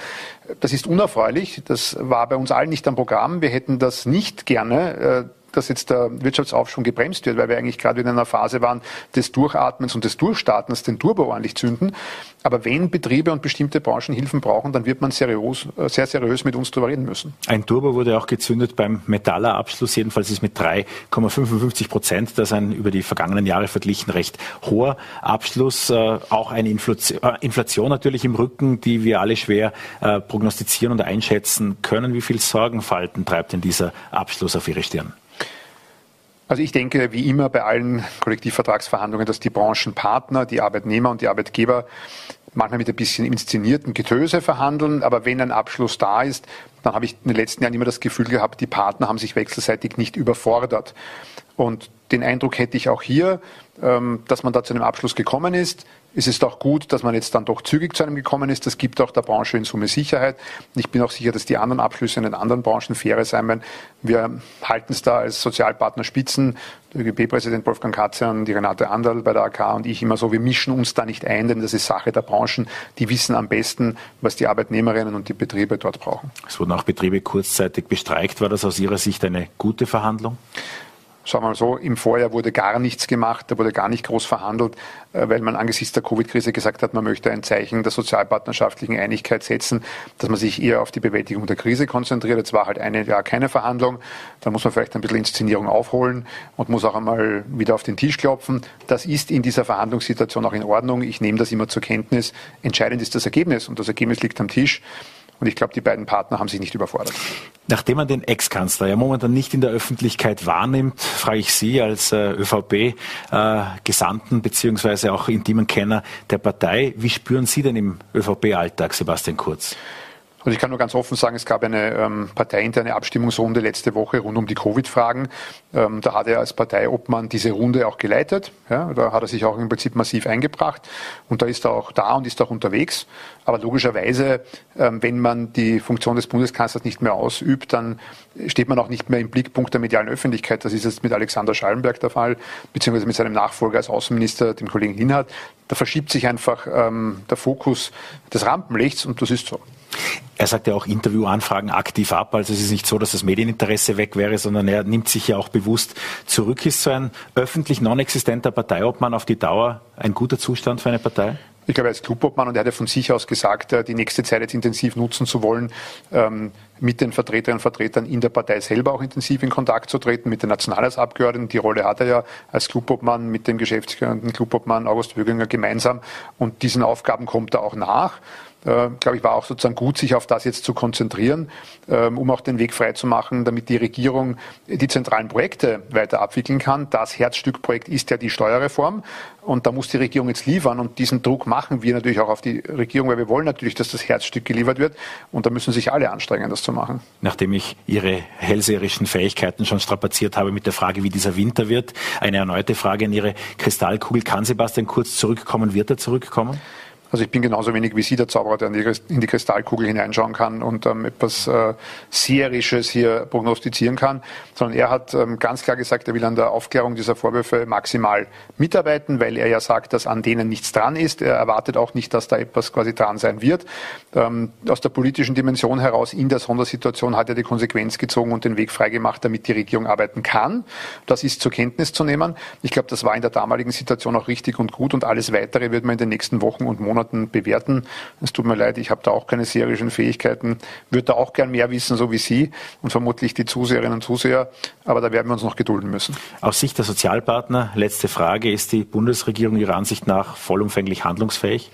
Das ist unerfreulich. Das war bei uns allen nicht am Programm. Wir hätten das nicht gerne äh, dass jetzt der Wirtschaftsaufschwung gebremst wird, weil wir eigentlich gerade in einer Phase waren des Durchatmens und des Durchstartens, den Turbo ordentlich zünden. Aber wenn Betriebe und bestimmte Branchen Hilfen brauchen, dann wird man seriös, äh, sehr seriös mit uns darüber reden müssen. Ein Turbo wurde auch gezündet beim Metallerabschluss. Jedenfalls ist mit 3,55 Prozent, das ein über die vergangenen Jahre verglichen recht hoher Abschluss, äh, auch eine äh, Inflation natürlich im Rücken, die wir alle schwer prognostizieren und einschätzen können. Wie viel Sorgenfalten treibt denn dieser Abschluss auf Ihre Stirn? Also ich denke, wie immer bei allen Kollektivvertragsverhandlungen, dass die Branchenpartner, die Arbeitnehmer und die Arbeitgeber manchmal mit ein bisschen inszenierten Getöse verhandeln, aber wenn ein Abschluss da ist, dann habe ich in den letzten Jahren immer das Gefühl gehabt, die Partner haben sich wechselseitig nicht überfordert. Und den Eindruck hätte ich auch hier, ähm, dass man da zu einem Abschluss gekommen ist. Es ist auch gut, dass man jetzt dann doch zügig zu einem gekommen ist. Das gibt auch der Branche in Summe Sicherheit. ich bin auch sicher, dass die anderen Abschlüsse in den anderen Branchen fairer sein werden. Wir halten es da als Sozialpartner Spitzen, der ÖGB-Präsident Wolfgang Katzian, die Renate Anderl bei der AK und ich immer so, wir mischen uns da nicht ein, denn das ist Sache der Branchen. Die wissen am besten, was die Arbeitnehmerinnen und die Betriebe dort brauchen. Es wurden auch Betriebe kurzzeitig bestreikt. War das aus Ihrer Sicht eine gute Verhandlung? Sagen wir mal so, im Vorjahr wurde gar nichts gemacht, da wurde gar nicht groß verhandelt, äh, weil man angesichts der Covid-Krise gesagt hat, man möchte ein Zeichen der sozialpartnerschaftlichen Einigkeit setzen, dass man sich eher auf die Bewältigung der Krise konzentriert. Jetzt war halt ein Jahr keine Verhandlung, da muss man vielleicht ein bisschen Inszenierung aufholen und muss auch einmal wieder auf den Tisch klopfen. Das ist in dieser Verhandlungssituation auch in Ordnung. Ich nehme das immer zur Kenntnis. Entscheidend ist das Ergebnis und das Ergebnis liegt am Tisch. Und ich glaube, die beiden Partner haben sich nicht überfordert. Nachdem man den Ex-Kanzler ja momentan nicht in der Öffentlichkeit wahrnimmt, frage ich Sie als äh, ÖVP-Gesandten äh, beziehungsweise auch intimen Kenner der Partei, wie spüren Sie denn im ÖVP-Alltag, Sebastian Kurz? Also ich kann nur ganz offen sagen, es gab eine ähm, parteiinterne Abstimmungsrunde letzte Woche rund um die Covid-Fragen. Ähm, da hat er als Parteiobmann diese Runde auch geleitet. Ja, da hat er sich auch im Prinzip massiv eingebracht und da ist er auch da und ist auch unterwegs. Aber logischerweise, ähm, wenn man die Funktion des Bundeskanzlers nicht mehr ausübt, dann steht man auch nicht mehr im Blickpunkt der medialen Öffentlichkeit. Das ist jetzt mit Alexander Schallenberg der Fall, beziehungsweise mit seinem Nachfolger als Außenminister, dem Kollegen Linhardt. Da verschiebt sich einfach ähm, der Fokus des Rampenlichts und das ist so. Er sagt ja auch Interviewanfragen aktiv ab. Also es ist nicht so, dass das Medieninteresse weg wäre, sondern er nimmt sich ja auch bewusst zurück. Ist so ein öffentlich non-existenter Parteiobmann auf die Dauer ein guter Zustand für eine Partei? Ich glaube, er ist Clubobmann und er hat ja von sich aus gesagt, äh, die nächste Zeit jetzt intensiv nutzen zu wollen, ähm, mit den Vertreterinnen und Vertretern in der Partei selber auch intensiv in Kontakt zu treten, mit den Nationalratsabgeordneten. Die Rolle hat er ja als Clubobmann mit dem geschäftsführenden Clubobmann August Wöginger gemeinsam. Und diesen Aufgaben kommt er auch nach äh, glaube ich, war auch sozusagen gut, sich auf das jetzt zu konzentrieren, ähm, um auch den Weg freizumachen, damit die Regierung die zentralen Projekte weiter abwickeln kann. Das Herzstückprojekt ist ja die Steuerreform und da muss die Regierung jetzt liefern und diesen Druck machen wir natürlich auch auf die Regierung, weil wir wollen natürlich, dass das Herzstück geliefert wird und da müssen sich alle anstrengen, das zu machen. Nachdem ich Ihre hellseherischen Fähigkeiten schon strapaziert habe mit der Frage, wie dieser Winter wird, eine erneute Frage in Ihre Kristallkugel. Kann Sebastian Kurz zurückkommen? Wird er zurückkommen? Also ich bin genauso wenig wie Sie der Zauberer, der in die Kristallkugel hineinschauen kann und ähm, etwas äh, Seherisches hier prognostizieren kann, sondern er hat ähm, ganz klar gesagt, er will an der Aufklärung dieser Vorwürfe maximal mitarbeiten, weil er ja sagt, dass an denen nichts dran ist. Er erwartet auch nicht, dass da etwas quasi dran sein wird. Ähm, aus der politischen Dimension heraus in der Sondersituation hat er die Konsequenz gezogen und den Weg freigemacht, damit die Regierung arbeiten kann. Das ist zur Kenntnis zu nehmen. Ich glaube, das war in der damaligen Situation auch richtig und gut und alles Weitere wird man in den nächsten Wochen und Monaten Monaten bewerten. Es tut mir leid, ich habe da auch keine serischen Fähigkeiten, würde da auch gern mehr wissen, so wie Sie und vermutlich die Zuseherinnen und Zuseher, aber da werden wir uns noch gedulden müssen. Aus Sicht der Sozialpartner, letzte Frage, ist die Bundesregierung Ihrer Ansicht nach vollumfänglich handlungsfähig?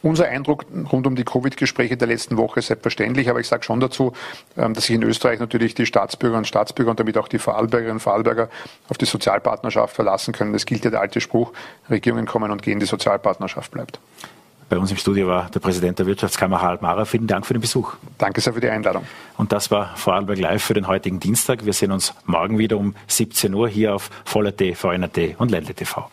Unser Eindruck rund um die Covid-Gespräche der letzten Woche ist selbstverständlich, aber ich sage schon dazu, ähm, dass sich in Österreich natürlich die Staatsbürger und Staatsbürger und damit auch die Vorarlbergerinnen und Vorarlberger auf die Sozialpartnerschaft verlassen können. Es gilt ja der alte Spruch, Regierungen kommen und gehen, die Sozialpartnerschaft bleibt. Bei uns im Studio war der Präsident der Wirtschaftskammer Harald Mara. Vielen Dank für den Besuch. Danke sehr für die Einladung. Und das war Vorarlberg Live für den heutigen Dienstag. Wir sehen uns morgen wieder um 17 Uhr hier auf Voller.t, VNRT und Ländle TV.